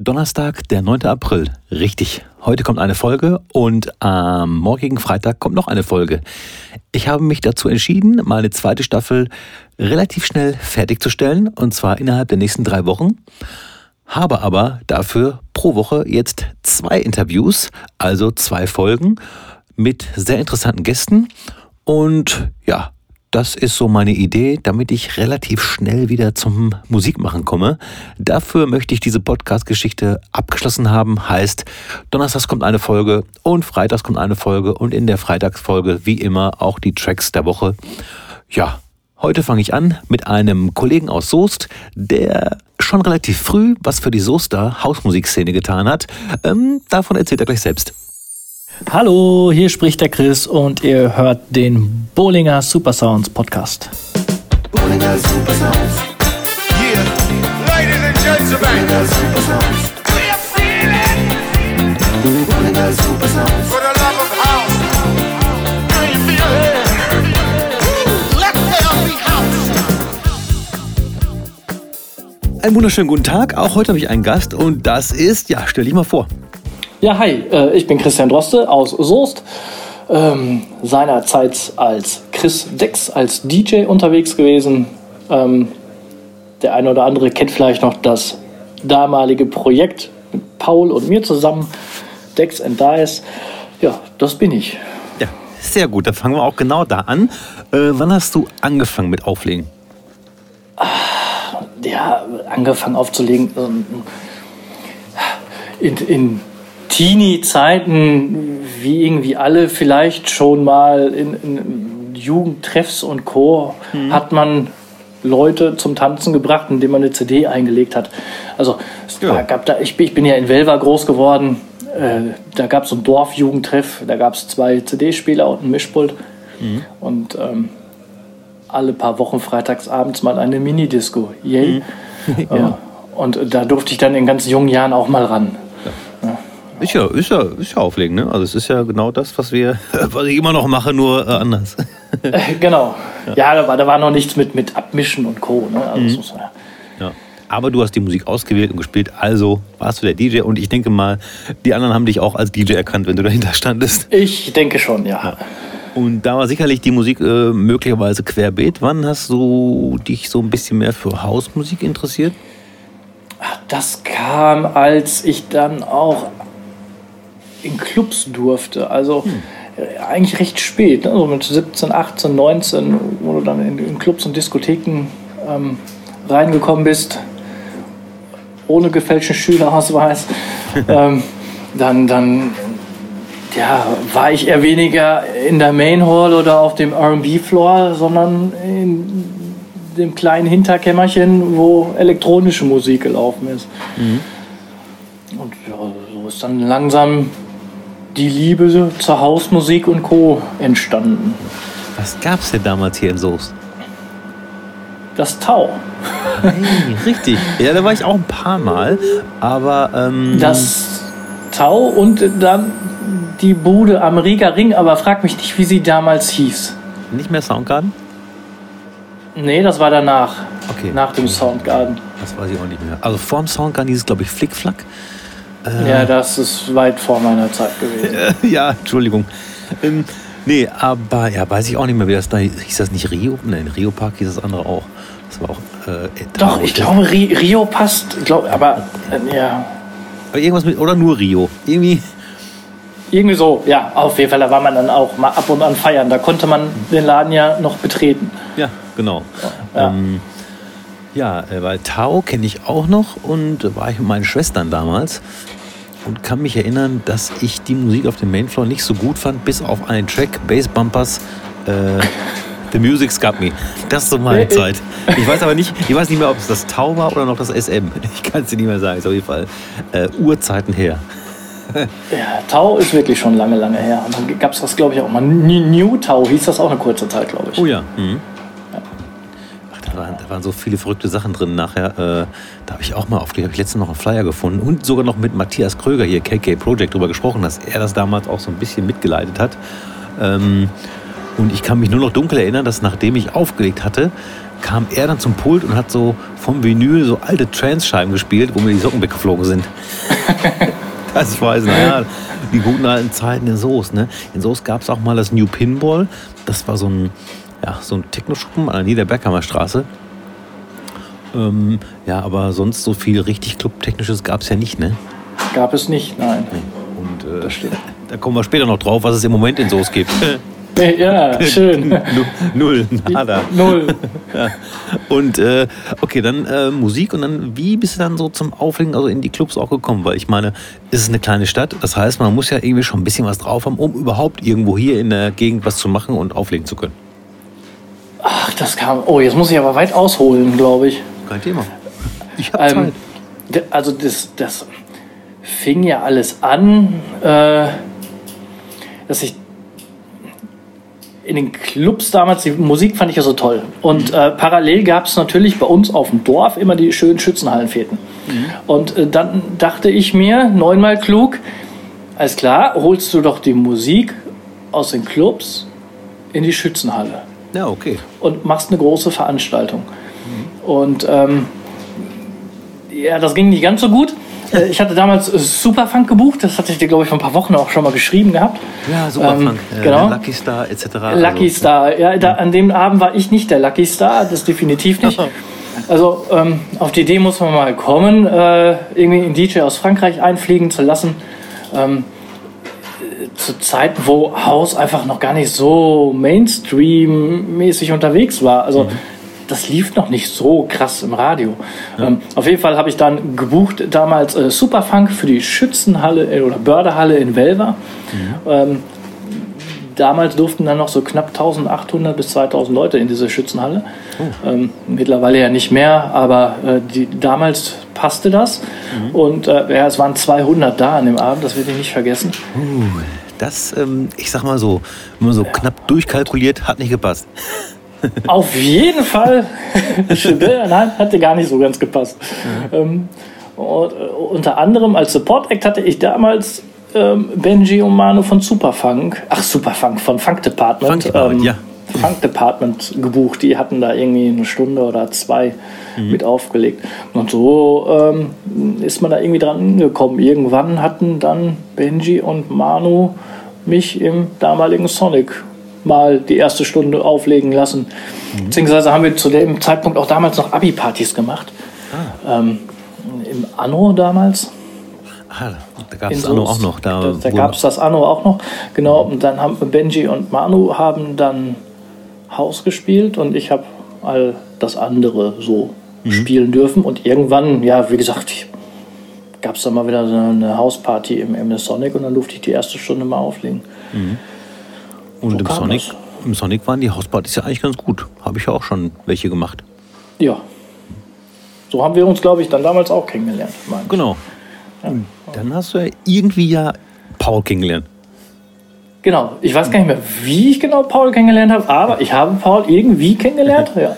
Donnerstag, der 9. April. Richtig. Heute kommt eine Folge und am morgigen Freitag kommt noch eine Folge. Ich habe mich dazu entschieden, meine zweite Staffel relativ schnell fertigzustellen und zwar innerhalb der nächsten drei Wochen. Habe aber dafür pro Woche jetzt zwei Interviews, also zwei Folgen mit sehr interessanten Gästen und ja, das ist so meine Idee, damit ich relativ schnell wieder zum Musikmachen komme. Dafür möchte ich diese Podcast-Geschichte abgeschlossen haben. Heißt, Donnerstags kommt eine Folge und Freitags kommt eine Folge und in der Freitagsfolge wie immer auch die Tracks der Woche. Ja, heute fange ich an mit einem Kollegen aus Soest, der schon relativ früh was für die Soester Hausmusikszene getan hat. Ähm, davon erzählt er gleich selbst. Hallo, hier spricht der Chris und ihr hört den Bowlinger Super Sounds Podcast. Bowlinger Super Sounds. Yeah, ladies and gentlemen. Bowlinger Super Sounds. We're feeling. Bowlinger Super Sounds. For the love of house. Do you feel it? Let there be house. Einen wunderschönen guten Tag. Auch heute habe ich einen Gast und das ist, ja, stell dich mal vor. Ja, hi, äh, ich bin Christian Droste aus Soest. Ähm, seinerzeit als Chris Dex, als DJ unterwegs gewesen. Ähm, der eine oder andere kennt vielleicht noch das damalige Projekt mit Paul und mir zusammen, Dex and Dice. Ja, das bin ich. Ja, sehr gut. Dann fangen wir auch genau da an. Äh, wann hast du angefangen mit Auflegen? Ja, angefangen aufzulegen. Ähm, in, in Teenie-Zeiten, wie irgendwie alle vielleicht schon mal in, in Jugendtreffs und Co., mhm. hat man Leute zum Tanzen gebracht, indem man eine CD eingelegt hat. Also ja. gab da, ich, ich bin ja in Welver groß geworden, äh, da gab es so einen Dorfjugendtreff, da gab es zwei CD-Spieler und ein Mischpult. Mhm. Und ähm, alle paar Wochen freitags abends mal eine Minidisco. Yay. Mhm. ja. Und da durfte ich dann in ganz jungen Jahren auch mal ran. Ist ja, ist ja, ist ja auflegen, ne? Also es ist ja genau das, was wir, was ich immer noch mache, nur äh, anders. Äh, genau. Ja, ja, da, war, da war noch nichts mit, mit Abmischen und Co. Ne? Also mhm. muss, ja. ja. Aber du hast die Musik ausgewählt und gespielt, also warst du der DJ und ich denke mal, die anderen haben dich auch als DJ erkannt, wenn du dahinter standest. Ich denke schon, ja. ja. Und da war sicherlich die Musik äh, möglicherweise querbeet. Wann hast du dich so ein bisschen mehr für Hausmusik interessiert? Das kam, als ich dann auch in Clubs durfte. Also hm. Eigentlich recht spät, ne? also mit 17, 18, 19, wo du dann in, in Clubs und Diskotheken ähm, reingekommen bist, ohne gefälschten Schülerausweis. ähm, dann, dann ja, war ich eher weniger in der Main Hall oder auf dem RB-Floor, sondern in dem kleinen Hinterkämmerchen, wo elektronische Musik gelaufen ist. Mhm. Und ja, so ist dann langsam die Liebe zur Hausmusik und Co. entstanden. Was gab es denn damals hier in Soest? Das Tau. Hey, richtig. Ja, da war ich auch ein paar Mal. Aber. Ähm das Tau und dann die Bude am Rieger Ring, aber frag mich nicht, wie sie damals hieß. Nicht mehr Soundgarden? Nee, das war danach. Okay. Nach dem Soundgarden. Das weiß ich auch nicht mehr. Also vorm Soundgarden hieß es, glaube ich, Flickflack. Äh, ja, das ist weit vor meiner Zeit gewesen. ja, Entschuldigung. Ähm, nee, aber ja, weiß ich auch nicht mehr, wie das da hieß. Hieß das nicht Rio? Nein, Rio Park hieß das andere auch. Das war auch. Äh, Doch, ich glaube, Rio passt. Glaub, aber äh, ja. Aber irgendwas mit. Oder nur Rio. Irgendwie. Irgendwie so, ja, auf jeden Fall. Da war man dann auch mal ab und an feiern. Da konnte man den Laden ja noch betreten. Ja, genau. Ja. Ähm, ja, äh, weil Tao kenne ich auch noch und war ich mit meinen Schwestern damals und kann mich erinnern, dass ich die Musik auf dem Mainfloor nicht so gut fand, bis auf einen Track, Bass Bumpers, äh, The Music's Got Me. Das ist so meine Zeit. Ich weiß aber nicht, ich weiß nicht mehr, ob es das Tau war oder noch das SM. Ich kann es dir nicht mehr sagen, ist auf jeden Fall äh, Urzeiten her. Ja, Tau ist wirklich schon lange, lange her. Und dann gab es das, glaube ich, auch mal. New Tau hieß das auch eine kurze Zeit, glaube ich. Oh ja. Mhm waren, da waren so viele verrückte Sachen drin. Nachher, äh, da habe ich auch mal aufgelegt, habe ich letztens noch einen Flyer gefunden und sogar noch mit Matthias Kröger hier, KK Project, darüber gesprochen, dass er das damals auch so ein bisschen mitgeleitet hat. Ähm, und ich kann mich nur noch dunkel erinnern, dass nachdem ich aufgelegt hatte, kam er dann zum Pult und hat so vom Vinyl so alte Trance-Scheiben gespielt, wo mir die Socken weggeflogen sind. das ich weiß, naja, die guten alten Zeiten in Soos. Ne? In Soos gab es auch mal das New Pinball. Das war so ein, ja, so ein Techno-Schuppen an der Niederbergheimer Straße. Ähm, ja, aber sonst so viel richtig Club-Technisches gab es ja nicht, ne? Gab es nicht, nein. Und äh, da kommen wir später noch drauf, was es im Moment in Soos gibt. Ja, schön. Null, nada. Null. Ja. Und äh, okay, dann äh, Musik und dann, wie bist du dann so zum Auflegen, also in die Clubs auch gekommen? Weil ich meine, es ist eine kleine Stadt, das heißt, man muss ja irgendwie schon ein bisschen was drauf haben, um überhaupt irgendwo hier in der Gegend was zu machen und auflegen zu können. Ach, das kam. Oh, jetzt muss ich aber weit ausholen, glaube ich. Kein Thema. Ich habe Ähm, d- also das, das fing ja alles an, äh, dass ich in den Clubs damals, die Musik fand ich ja so toll. Und äh, parallel gab es natürlich bei uns auf dem Dorf immer die schönen Schützenhallenfäden. Und äh, dann dachte ich mir, neunmal klug, alles klar, holst du doch die Musik aus den Clubs in die Schützenhalle Ja, okay. und machst eine große Veranstaltung. Und ähm, ja, das ging nicht ganz so gut. Äh, Ich hatte damals äh, Superfunk gebucht, das hatte ich dir, glaube ich, vor ein paar Wochen auch schon mal geschrieben gehabt. Ja, Superfunk, Ähm, äh, genau. Lucky Star etc. Lucky also, Star. Ja, da, an dem Abend war ich nicht der Lucky Star, das definitiv nicht. Also ähm, auf die Idee muss man mal kommen, äh, irgendwie einen DJ aus Frankreich einfliegen zu lassen. Ähm, äh, zu Zeiten, wo House einfach noch gar nicht so Mainstream-mäßig unterwegs war. Also das lief noch nicht so krass im Radio. Ähm, auf jeden Fall habe ich dann gebucht damals äh, Superfunk für die Schützenhalle äh, oder Bördehalle in Welver. Ähm, damals durften dann noch so knapp 1800 bis 2000 Leute in diese Schützenhalle. Ähm, mittlerweile ja nicht mehr, aber äh, die, damals passte das. Und äh, ja, es waren 200 da an dem Abend, das werde ich nicht vergessen. Das, ähm, ich sag mal so, wenn man so knapp durchkalkuliert, hat nicht gepasst. Auf jeden Fall. Nein, hatte gar nicht so ganz gepasst. Ähm, und, äh, unter anderem als Support Act hatte ich damals ähm, Benji und Manu von Superfunk, ach Superfunk, von Funk Department, Funk Department, ja. Funk Department gebucht. Die hatten da irgendwie eine Stunde oder zwei Mhm. mit aufgelegt. Und so ähm, ist man da irgendwie dran gekommen. Irgendwann hatten dann Benji und Manu mich im damaligen Sonic mal die erste Stunde auflegen lassen. Mhm. Beziehungsweise haben wir zu dem Zeitpunkt auch damals noch Abi-Partys gemacht. Ah. Ähm, Im Anno damals. Ah, da gab es Anno auch noch. Da, Da, da gab es das Anno auch noch. Genau, und dann haben Benji und Manu haben dann Haus gespielt und ich habe all das andere so Mhm. spielen dürfen. Und irgendwann, ja, wie gesagt, gab es dann mal wieder so eine Hausparty im MS Sonic und dann durfte ich die erste Stunde mal auflegen. und so im Sonic, das. im Sonic waren die Hauspartys ja eigentlich ganz gut. Habe ich ja auch schon welche gemacht. Ja. So haben wir uns, glaube ich, dann damals auch kennengelernt. meine ich. Und dann hast du ja irgendwie ja Paul kennengelernt. Genau, ich weiß gar nicht mehr, wie ich genau Paul kennengelernt habe, aber ich habe Paul irgendwie kennengelernt. Ja.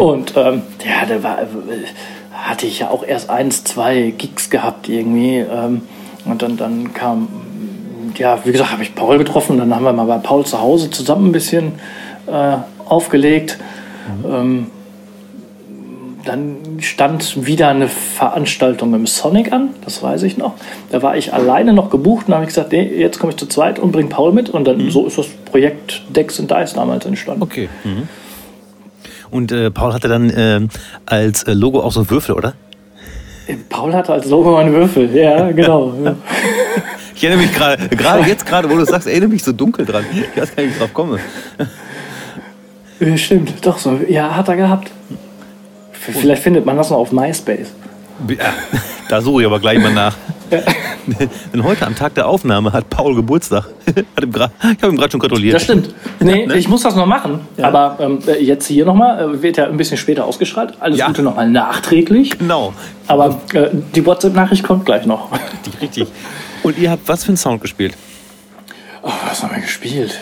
Und ähm, ja, der war, äh, hatte ich ja auch erst eins, zwei Gigs gehabt irgendwie. Ähm, und dann, dann kam, ja, wie gesagt, habe ich Paul getroffen. Dann haben wir mal bei Paul zu Hause zusammen ein bisschen äh, aufgelegt. Ähm, dann stand wieder eine Veranstaltung im Sonic an, das weiß ich noch. Da war ich alleine noch gebucht und habe ich gesagt, nee, jetzt komme ich zu zweit und bringe Paul mit. Und dann so ist das Projekt Dex and Dice damals entstanden. Okay. Mhm. Und äh, Paul hatte dann ähm, als äh, Logo auch so Würfel, oder? Paul hatte als Logo einen Würfel, ja, genau. Ich erinnere mich gerade, gerade jetzt gerade, wo du sagst, erinnere mich so dunkel dran. Ich weiß gar nicht, wie ich drauf komme. Ja, Stimmt, doch so. Ja, hat er gehabt. Vielleicht findet man das noch auf MySpace. Ja, da suche ich aber gleich mal nach. Denn heute am Tag der Aufnahme hat Paul Geburtstag. Ich habe ihm gerade schon gratuliert. Das stimmt. Nee, Ne? ich muss das noch machen. Aber ähm, jetzt hier nochmal, äh, wird ja ein bisschen später ausgestrahlt. Alles Ja. Gute nochmal nachträglich. Genau, Aber äh, die WhatsApp-Nachricht kommt gleich noch. richtig, richtig. Und ihr habt was für einen Sound gespielt? Oh, was haben wir gespielt?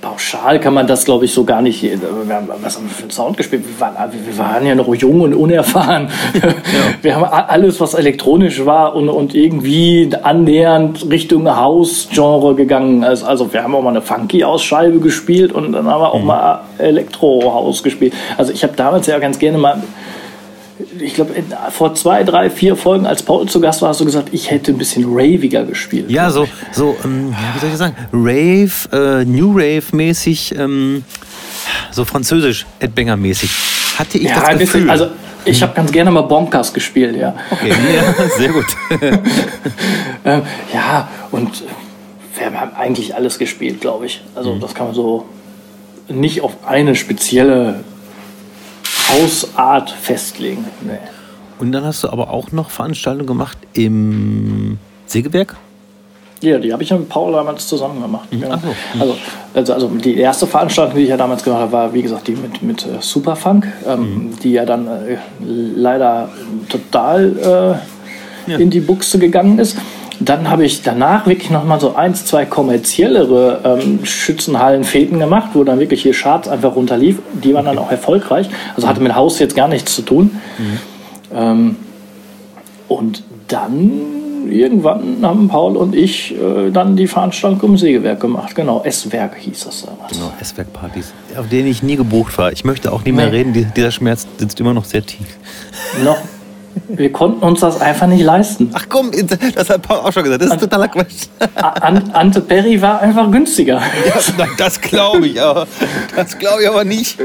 Pauschal kann man das, glaube ich, so gar nicht. Wir haben, was haben wir für einen Sound gespielt? Wir waren, wir waren ja noch jung und unerfahren. Ja. Wir haben alles, was elektronisch war und, und irgendwie annähernd Richtung House-Genre gegangen ist. Also wir haben auch mal eine Funky-Ausscheibe gespielt und dann haben wir auch mhm. mal Elektro-House gespielt. Also ich habe damals ja ganz gerne mal ich glaube, vor zwei, drei, vier Folgen, als Paul zu Gast war, hast du gesagt, ich hätte ein bisschen raviger gespielt. Ja, so, so ähm, wie soll ich sagen, Rave, äh, New Rave-mäßig, ähm, so französisch, Ed Banger-mäßig. Hatte ich ja, das Gefühl. Also, ich habe ganz gerne mal Bonkers gespielt, ja. Okay, ja, sehr gut. ähm, ja, und wir haben eigentlich alles gespielt, glaube ich. Also, mhm. das kann man so nicht auf eine spezielle Hausart festlegen. Nee. Und dann hast du aber auch noch Veranstaltungen gemacht im Sägewerk? Ja, die habe ich ja mit Paul damals zusammen gemacht. Mhm. Genau. So. Also, also, also, die erste Veranstaltung, die ich ja damals gemacht habe, war wie gesagt die mit, mit äh, Superfunk, ähm, mhm. die ja dann äh, leider total äh, ja. in die Buchse gegangen ist. Dann habe ich danach wirklich nochmal so eins, zwei kommerziellere ähm, Schützenhallen-Fäden gemacht, wo dann wirklich hier Charts einfach runterlief. Die waren dann auch erfolgreich. Also hatte mit Haus jetzt gar nichts zu tun. Mhm. Ähm, und dann irgendwann haben Paul und ich äh, dann die Veranstaltung im Sägewerk gemacht. Genau, S-Werk hieß das damals. Genau, S-Werk-Partys, auf denen ich nie gebucht war. Ich möchte auch nie mehr nee. reden, dieser Schmerz sitzt immer noch sehr tief. Noch, wir konnten uns das einfach nicht leisten. Ach komm, das hat Paul auch schon gesagt. Das ist totaler Quatsch. Ante Perry war einfach günstiger. Ja, das glaube ich aber. Das glaube ich aber nicht.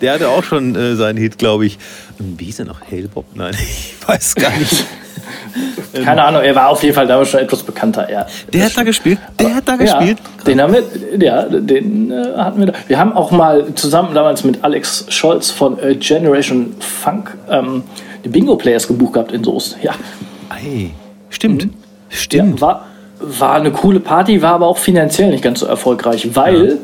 Der hatte auch schon äh, seinen Hit, glaube ich. Wie hieß er noch? Hellbob? Nein, ich weiß gar nicht. Keine Ahnung, er war auf jeden Fall damals schon etwas bekannter. Ja, der hat da gespielt? Der hat da gespielt? Ja, den haben wir, ja, den äh, hatten wir da. Wir haben auch mal zusammen damals mit Alex Scholz von äh, Generation Funk ähm, Bingo-Players gebucht gehabt in Soest. Ja. Ei, stimmt. Mhm. Stimmt. Ja, war, war eine coole Party, war aber auch finanziell nicht ganz so erfolgreich, weil ja.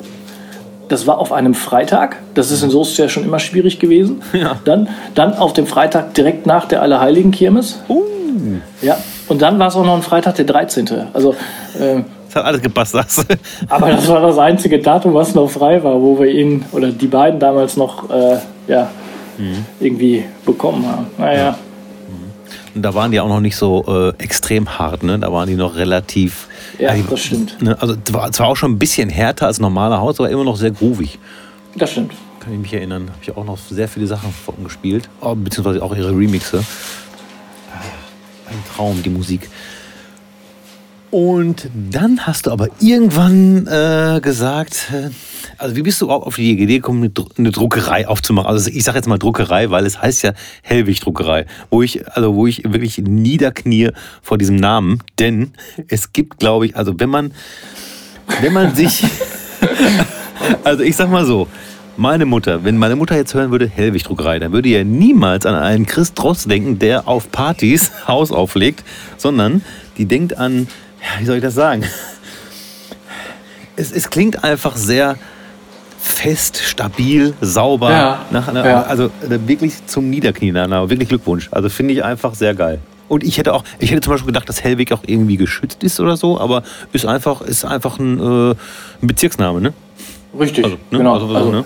das war auf einem Freitag. Das ist in Soest ja schon immer schwierig gewesen. Ja. Dann, dann auf dem Freitag direkt nach der Allerheiligen-Kirmes. Uh. Ja, und dann war es auch noch ein Freitag, der 13. Also. Äh, das hat alles gepasst, das. aber das war das einzige Datum, was noch frei war, wo wir ihn oder die beiden damals noch äh, ja, mhm. irgendwie bekommen haben. Naja. Und da waren die auch noch nicht so äh, extrem hart, ne? Da waren die noch relativ. Ja, äh, das stimmt. Ne? Also zwar auch schon ein bisschen härter als normale Haus, aber immer noch sehr groovig. Das stimmt. Kann ich mich erinnern. Habe ich auch noch sehr viele Sachen von gespielt. Oh, beziehungsweise auch ihre Remixe. Ein Traum, die Musik. Und dann hast du aber irgendwann äh, gesagt, äh, also wie bist du auf die Idee gekommen, eine Druckerei aufzumachen? Also ich sage jetzt mal Druckerei, weil es heißt ja Hellwig Druckerei, wo ich also wo ich wirklich niederknie vor diesem Namen, denn es gibt, glaube ich, also wenn man wenn man sich also ich sag mal so, meine Mutter, wenn meine Mutter jetzt hören würde, Hellwig Druckerei, dann würde ja niemals an einen Chris Dross denken, der auf Partys Haus auflegt, sondern die denkt an, ja, wie soll ich das sagen? Es, es klingt einfach sehr fest, stabil, sauber. Ja, nach einer, ja. Also äh, wirklich zum Niederknien. Wirklich Glückwunsch. Also finde ich einfach sehr geil. Und ich hätte auch, ich hätte zum Beispiel gedacht, dass Hellweg auch irgendwie geschützt ist oder so, aber ist einfach, ist einfach ein, äh, ein Bezirksname, ne? Richtig, also, ne? genau. Also, also, ne?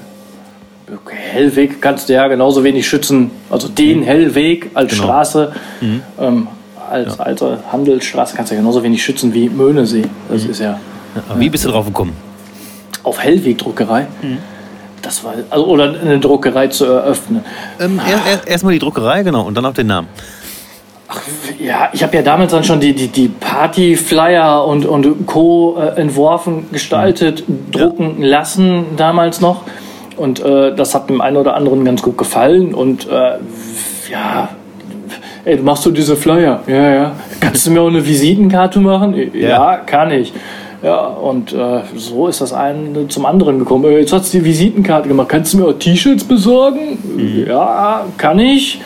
Hellweg kannst du ja genauso wenig schützen, also den mhm. Hellweg als genau. Straße, mhm. ähm, als ja. alte Handelsstraße kannst du ja genauso wenig schützen wie Möhnesee. Das mhm. ist ja. wie bist du drauf gekommen? auf Hellweg-Druckerei. Mhm. Das war, also, oder eine Druckerei zu eröffnen. Ähm, Erstmal erst die Druckerei, genau, und dann auch den Namen. Ach, ja, ich habe ja damals dann schon die, die, die Party-Flyer und, und Co. Äh, entworfen, gestaltet, mhm. drucken ja. lassen damals noch. Und äh, das hat dem einen oder anderen ganz gut gefallen. Und äh, ja, ey, du machst du diese Flyer? Ja, ja. Kannst du mir auch eine Visitenkarte machen? Ja, ja kann ich. Ja, und äh, so ist das eine zum anderen gekommen. Äh, jetzt hast du die Visitenkarte gemacht. Kannst du mir auch T-Shirts besorgen? Mhm. Ja, kann ich.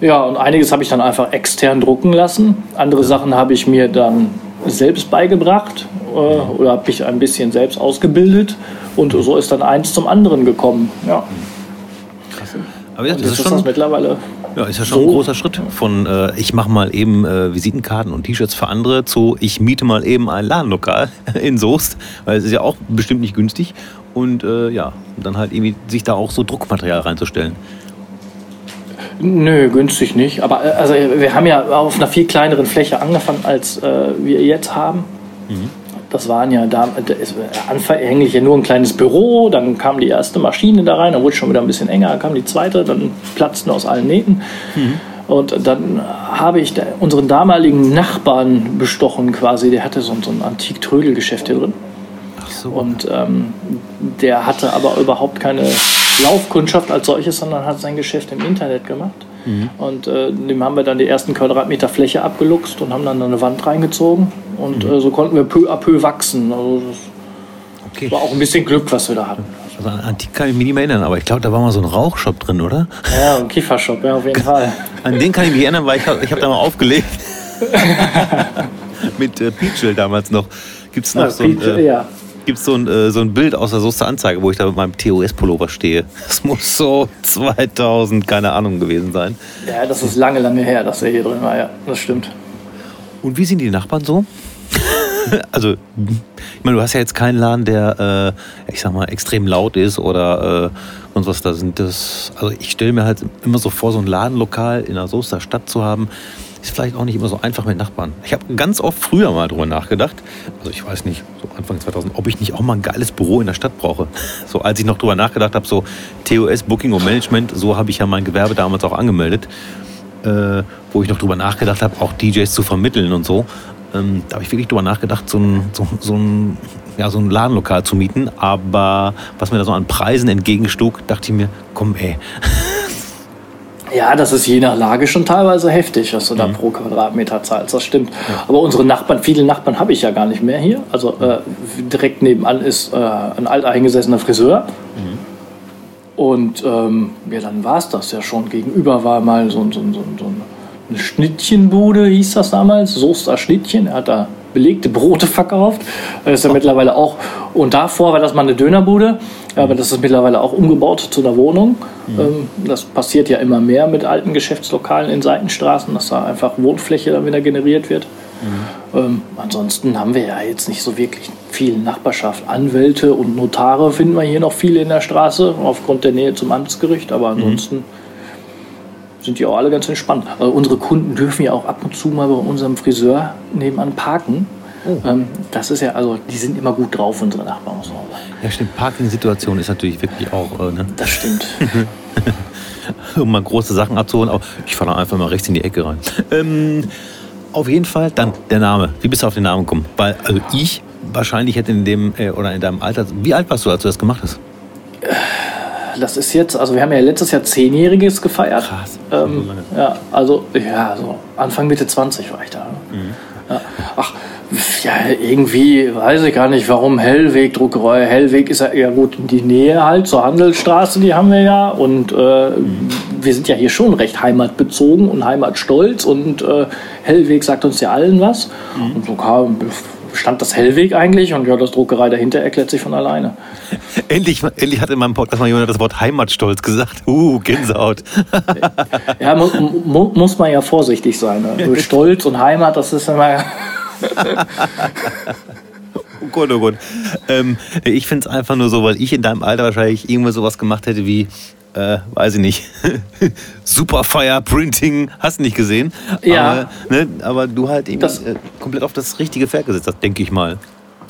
Ja, und einiges habe ich dann einfach extern drucken lassen. Andere Sachen habe ich mir dann selbst beigebracht äh, oder habe ich ein bisschen selbst ausgebildet. Und so ist dann eins zum anderen gekommen. Ja. Krass. Aber ja, das ist, ist schon das mittlerweile Ja, ist ja schon so. ein großer Schritt von äh, ich mache mal eben äh, Visitenkarten und T-Shirts für andere zu ich miete mal eben ein Ladenlokal in Soest, weil es ist ja auch bestimmt nicht günstig und äh, ja, dann halt irgendwie sich da auch so Druckmaterial reinzustellen. Nö, günstig nicht. Aber äh, also wir haben ja auf einer viel kleineren Fläche angefangen, als äh, wir jetzt haben. Mhm. Das waren ja da, anfänglich ja nur ein kleines Büro, dann kam die erste Maschine da rein, dann wurde es schon wieder ein bisschen enger, dann kam die zweite, dann platzten aus allen Nähten. Mhm. Und dann habe ich unseren damaligen Nachbarn bestochen quasi, der hatte so, so ein Antik-Trödelgeschäft hier drin. Ach so. Und ähm, der hatte aber überhaupt keine Laufkundschaft als solches, sondern hat sein Geschäft im Internet gemacht. Mhm. Und äh, dem haben wir dann die ersten Quadratmeter Fläche abgeluchst und haben dann eine Wand reingezogen. Und mhm. äh, so konnten wir peu à peu wachsen. Also das okay. war auch ein bisschen Glück, was wir da hatten. Also an Antik kann ich mich nicht mehr erinnern, aber ich glaube, da war mal so ein Rauchshop drin, oder? Ja, ein Kiefershop, ja, auf jeden Fall. An den kann ich mich erinnern, weil ich habe hab da mal aufgelegt. Mit äh, Peachel damals noch. Gibt es noch ja, so ein, äh, ja gibt es so, ein, äh, so ein Bild aus der Soester Anzeige, wo ich da mit meinem TOS-Pullover stehe. Das muss so 2000, keine Ahnung, gewesen sein. Ja, das ist lange, lange her, dass er hier drin war, ja, das stimmt. Und wie sind die Nachbarn so? also, ich meine, du hast ja jetzt keinen Laden, der, äh, ich sag mal, extrem laut ist oder äh, sonst was. Da sind das, also ich stelle mir halt immer so vor, so ein Ladenlokal in einer Soester Stadt zu haben ist vielleicht auch nicht immer so einfach mit Nachbarn. Ich habe ganz oft früher mal drüber nachgedacht, also ich weiß nicht, so Anfang 2000, ob ich nicht auch mal ein geiles Büro in der Stadt brauche. So als ich noch drüber nachgedacht habe, so TOS, Booking und Management, so habe ich ja mein Gewerbe damals auch angemeldet, äh, wo ich noch drüber nachgedacht habe, auch DJs zu vermitteln und so. Ähm, da habe ich wirklich drüber nachgedacht, so ein, so, so, ein, ja, so ein Ladenlokal zu mieten. Aber was mir da so an Preisen entgegenstug, dachte ich mir, komm ey, Ja, das ist je nach Lage schon teilweise heftig, was du mhm. da pro Quadratmeter zahlst. Das stimmt. Ja. Aber unsere Nachbarn, viele Nachbarn habe ich ja gar nicht mehr hier. Also äh, direkt nebenan ist äh, ein alteingesessener Friseur. Mhm. Und ähm, ja, dann war es das ja schon. Gegenüber war mal so, so, so, so eine Schnittchenbude, hieß das damals. Soester Schnittchen. Er hat da belegte Brote verkauft. Das ist ja mittlerweile auch. Und davor war das mal eine Dönerbude. Aber das ist mittlerweile auch umgebaut zu einer Wohnung. Mhm. Das passiert ja immer mehr mit alten Geschäftslokalen in Seitenstraßen, dass da einfach Wohnfläche dann wieder generiert wird. Mhm. Ähm, ansonsten haben wir ja jetzt nicht so wirklich viel Nachbarschaft. Anwälte und Notare finden wir hier noch viele in der Straße, aufgrund der Nähe zum Amtsgericht. Aber ansonsten mhm. Sind die auch alle ganz entspannt. Also unsere Kunden dürfen ja auch ab und zu mal bei unserem Friseur nebenan parken. Oh. Ähm, das ist ja, also die sind immer gut drauf, unsere Nachbarn. Sagen. Ja, stimmt. Parking-Situation ist natürlich wirklich auch. Äh, ne? Das stimmt. um mal große Sachen abzuholen, aber ich fahre einfach mal rechts in die Ecke rein. Ähm, auf jeden Fall dann der Name. Wie bist du auf den Namen gekommen? Weil also ich wahrscheinlich hätte in dem äh, oder in deinem Alter. Wie alt warst du, als du das gemacht hast? Das ist jetzt, also wir haben ja letztes Jahr Zehnjähriges gefeiert. Krass. Ähm, ja, also ja, so Anfang Mitte 20 war ich da. Mhm. Ja. Ach, ja, irgendwie weiß ich gar nicht, warum Hellweg Druckerei. Hellweg ist ja, ja gut die Nähe halt zur Handelsstraße, die haben wir ja. Und äh, wir sind ja hier schon recht heimatbezogen und heimatstolz. Und äh, Hellweg sagt uns ja allen was. Mhm. Und so kam, stand das Hellweg eigentlich und ja, das Druckerei dahinter erklärt sich von alleine. endlich, endlich hat in meinem Podcast mal jemand das Wort Heimatstolz gesagt. Uh, Gänsehaut. ja, mu mu muss man ja vorsichtig sein. Ne? Stolz und Heimat, das ist immer. oh Gott, oh Gott. Ähm, ich finde es einfach nur so, weil ich in deinem Alter wahrscheinlich irgendwas sowas gemacht hätte wie, äh, weiß ich nicht, Superfire Printing, hast du nicht gesehen. Ja. Aber, ne, aber du halt irgendwie das, äh, komplett auf das richtige Pferd gesetzt hast, denke ich mal.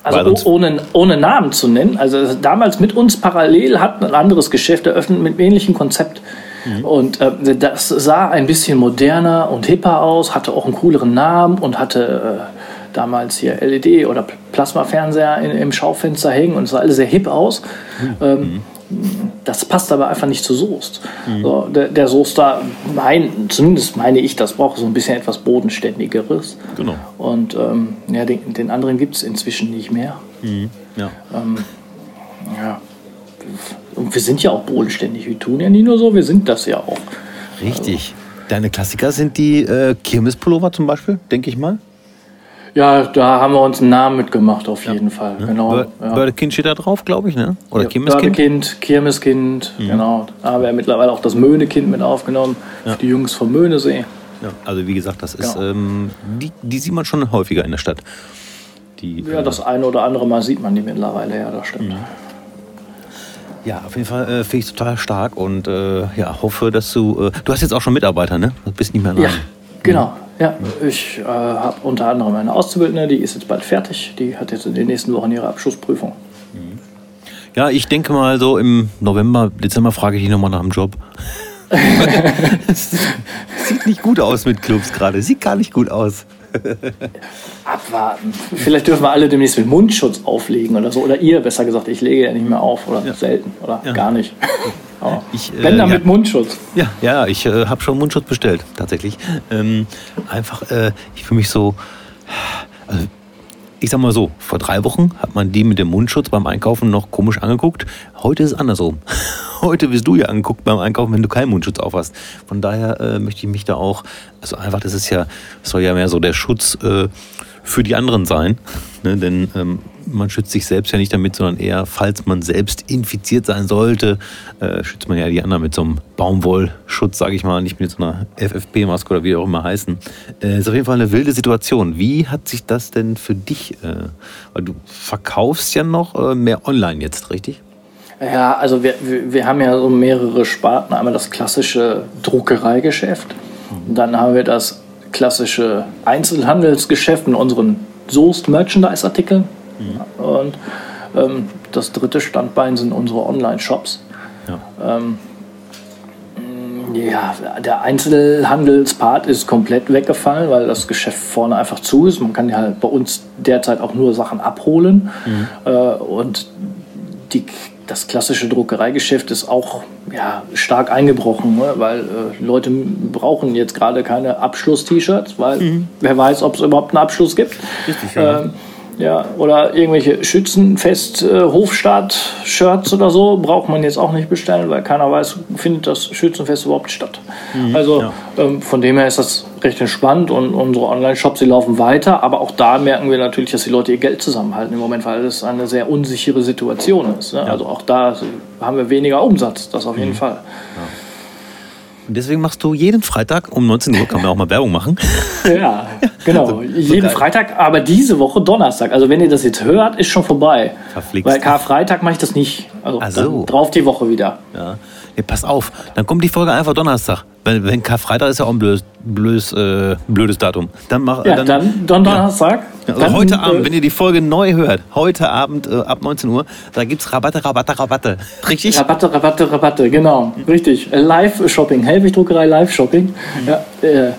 Also ohne, ohne Namen zu nennen. Also damals mit uns parallel hat ein anderes Geschäft eröffnet mit einem ähnlichen Konzept. Mhm. Und äh, das sah ein bisschen moderner und hipper aus, hatte auch einen cooleren Namen und hatte äh, damals hier LED oder Plasmafernseher im Schaufenster hängen und es sah alles sehr hip aus. Mhm. Ähm, das passt aber einfach nicht zu Soest. Mhm. So, der, der Soester, mein, zumindest meine ich, das braucht so ein bisschen etwas Bodenständigeres. Genau. Und ähm, ja, den, den anderen gibt es inzwischen nicht mehr. Mhm. Ja. Ähm, ja. Und wir sind ja auch bodenständig. Wir tun ja nicht nur so, wir sind das ja auch. Richtig. Deine Klassiker sind die äh, Kirmespullover zum Beispiel, denke ich mal. Ja, da haben wir uns einen Namen mitgemacht, auf jeden Fall. Genau. Bör- ja. Bördekind steht da drauf, glaube ich, ne? Oder Ja, Kirmeskind? Bördekind, Kirmeskind, genau. Da haben wir mittlerweile auch das Möhnekind mit aufgenommen, für die Jungs vom Möhnesee. Ja, also wie gesagt, das ist, Ja. ähm, die, die sieht man schon häufiger in der Stadt. Die, Ja, äh, das eine oder andere Mal sieht man die mittlerweile, ja, das stimmt. ja, auf jeden Fall äh, finde ich es total stark und äh, ja, hoffe, dass du. Äh, du hast jetzt auch schon Mitarbeiter, ne? Du bist nicht mehr Ja, allein. Genau. Ja, ich äh, habe unter anderem eine Auszubildende, die ist jetzt bald fertig. Die hat jetzt in den nächsten Wochen ihre Abschlussprüfung. Ja, ich denke mal so im November, Dezember frage ich dich nochmal nach dem Job. Sieht nicht gut aus mit Clubs gerade. Sieht gar nicht gut aus. Abwarten. Vielleicht dürfen wir alle demnächst mit Mundschutz auflegen oder so. Oder ihr, besser gesagt, ich lege ja nicht mehr auf oder selten oder Ja. gar nicht. Aber Ich, äh, Wenn dann ja. mit Mundschutz. Ja, ja, ich äh, habe schon Mundschutz bestellt, tatsächlich. Ähm, einfach, äh, ich fühle mich so. Also, ich sag mal so, vor drei Wochen hat man die mit dem Mundschutz beim Einkaufen noch komisch angeguckt. Heute ist es andersrum. Heute wirst du ja angeguckt beim Einkaufen, wenn du keinen Mundschutz auf hast. Von daher äh, möchte ich mich da auch, also einfach, das ist ja, soll ja mehr so der Schutz äh, für die anderen sein. Ne? Denn ähm, man schützt sich selbst ja nicht damit, sondern eher, falls man selbst infiziert sein sollte, äh, schützt man ja die anderen mit so einem Baumwollschutz, sage ich mal, nicht mit so einer FFP-Maske oder wie auch immer heißen. Äh, ist auf jeden Fall eine wilde Situation. Wie hat sich das denn für dich, äh, weil du verkaufst ja noch äh, mehr online jetzt, richtig? Ja, also wir, wir, haben ja so mehrere Sparten. Einmal das klassische Druckereigeschäft. Und dann haben wir das klassische Einzelhandelsgeschäft mit unseren Soest-Merchandise-Artikeln. Und ähm, das dritte Standbein sind unsere Online-Shops. Ja. Ähm, ja, der Einzelhandelspart ist komplett weggefallen, weil das Geschäft vorne einfach zu ist. Man kann ja halt bei uns derzeit auch nur Sachen abholen. Äh, und die, das klassische Druckereigeschäft ist auch ja, stark eingebrochen, ne? weil äh, Leute brauchen jetzt gerade keine Abschluss-T-Shirts, weil wer weiß, ob es überhaupt einen Abschluss gibt. Richtig, ja. Ähm, ja, oder irgendwelche Schützenfest, äh, Hofstaat-Shirts oder so braucht man jetzt auch nicht bestellen, weil keiner weiß, findet das Schützenfest überhaupt statt. also ja. ähm, von dem her ist das recht entspannt und unsere Online-Shops, die laufen weiter, aber auch da merken wir natürlich, dass die Leute ihr Geld zusammenhalten im Moment, weil es eine sehr unsichere Situation ist. Ne? Also auch da haben wir weniger Umsatz, das auf jeden Fall. Und deswegen machst du jeden Freitag um 19 Uhr, kann man auch mal Werbung machen. Ja, genau. Jeden geil. Freitag, aber diese Woche Donnerstag. Also wenn ihr das jetzt hört, ist schon vorbei. Verflixt. Weil Karfreitag mache ich das nicht. Also so. dann drauf die Woche wieder. Ja. Nee, pass auf, dann kommt die Folge einfach Donnerstag. Weil wenn Karfreitag ist ja auch ein blödes, blödes, äh, blödes Datum. Dann mach Ja, dann, dann Donnerstag. Ja, also dann, heute äh, Abend, wenn ihr die Folge neu hört, heute Abend äh, ab 19 Uhr, da gibt's Rabatte, Rabatte, Rabatte. Richtig? Rabatte, Rabatte, Rabatte, genau. Richtig. Live-Shopping, Hellwig-Druckerei Live-Shopping. Ja, äh,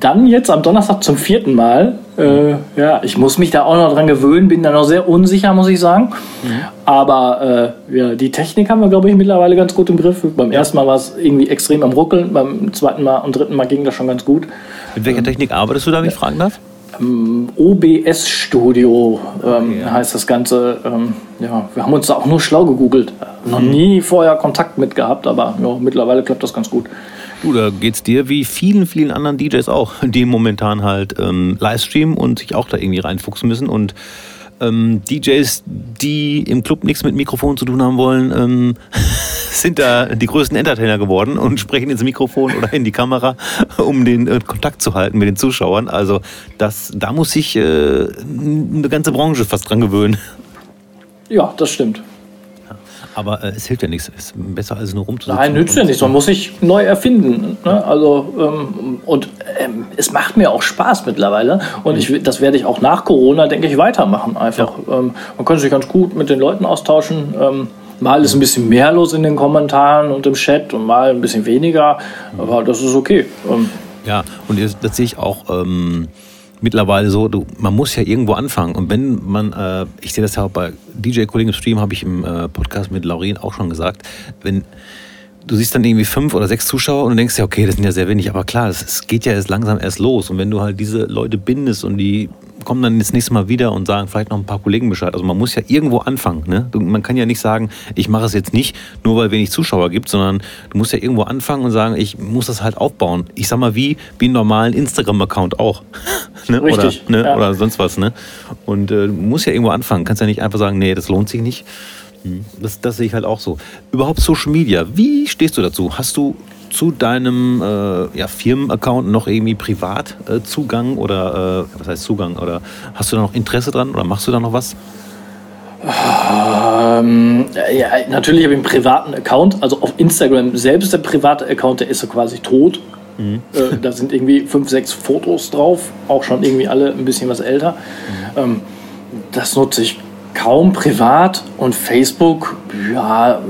dann jetzt am Donnerstag zum vierten Mal. Äh, ja, ich muss mich da auch noch dran gewöhnen, bin da noch sehr unsicher, muss ich sagen. Aber äh, ja, die Technik haben wir, glaube ich, mittlerweile ganz gut im Griff. Beim ersten Mal war es irgendwie extrem am Ruckeln, beim zweiten Mal und dritten Mal ging das schon ganz gut. Mit welcher Technik arbeitest du da, wenn ich fragen darf? OBS Studio ähm, heißt das Ganze. Ähm, ja, wir haben uns da auch nur schlau gegoogelt. Noch nie vorher Kontakt mit gehabt, aber ja, mittlerweile klappt das ganz gut. Du, da geht's dir wie vielen, vielen anderen DJs auch, die momentan halt ähm, Livestreamen und sich auch da irgendwie reinfuchsen müssen. Und ähm, DJs, die im Club nichts mit Mikrofon zu tun haben wollen, ähm, sind da die größten Entertainer geworden und sprechen ins Mikrofon oder in die Kamera, um den äh, Kontakt zu halten mit den Zuschauern. Also das, da muss sich äh, eine ganze Branche fast dran gewöhnen. Ja, das stimmt. Aber äh, es hilft ja nichts. Es ist besser als nur rumzusitzen. Nein, nützt ja nichts. Man muss sich neu erfinden. Ne? Also, ähm, und ähm, es macht mir auch Spaß mittlerweile. Und ich, das werde ich auch nach Corona, denke ich, weitermachen. Einfach. Ähm, man kann sich ganz gut mit den Leuten austauschen. Ähm, mal ist ein bisschen mehr los in den Kommentaren und im Chat und mal ein bisschen weniger. Aber das ist okay. Ähm, Ja, und das, das sehe ich auch ähm, mittlerweile so, du, man muss ja irgendwo anfangen. Und wenn man, äh, ich sehe das ja auch bei DJ-Kollegen im Stream, habe ich im äh, Podcast mit Laurin auch schon gesagt, wenn du siehst dann irgendwie fünf oder sechs Zuschauer und du denkst ja, okay, das sind ja sehr wenig, aber klar, es, geht ja erst langsam erst los. Und wenn du halt diese Leute bindest und die kommen dann das nächste Mal wieder und sagen vielleicht noch ein paar Kollegen Bescheid. Also man muss ja irgendwo anfangen. Ne? Man kann ja nicht sagen, ich mache es jetzt nicht, nur weil wenig Zuschauer gibt, sondern du musst ja irgendwo anfangen und sagen, ich muss das halt aufbauen. Ich sag mal, wie, wie einen normalen Instagram-Account auch. ne? Richtig. Oder, ne? Ja. oder sonst was. Ne? Und äh, du musst ja irgendwo anfangen. Kannst ja nicht einfach sagen, nee, das lohnt sich nicht. Hm. Das, das sehe ich halt auch so. Überhaupt Social Media, wie stehst du dazu? Hast du zu deinem äh, ja, Firmenaccount noch irgendwie Privatzugang äh, oder äh, was heißt Zugang? Oder hast du da noch Interesse dran oder machst du da noch was? Ähm, ja, natürlich habe ich einen privaten Account. Also auf Instagram selbst der private Account, der ist so quasi tot. Mhm. Äh, da sind irgendwie fünf, sechs Fotos drauf, auch schon irgendwie alle ein bisschen was älter. Mhm. Ähm, das nutze ich kaum privat und Facebook, ja,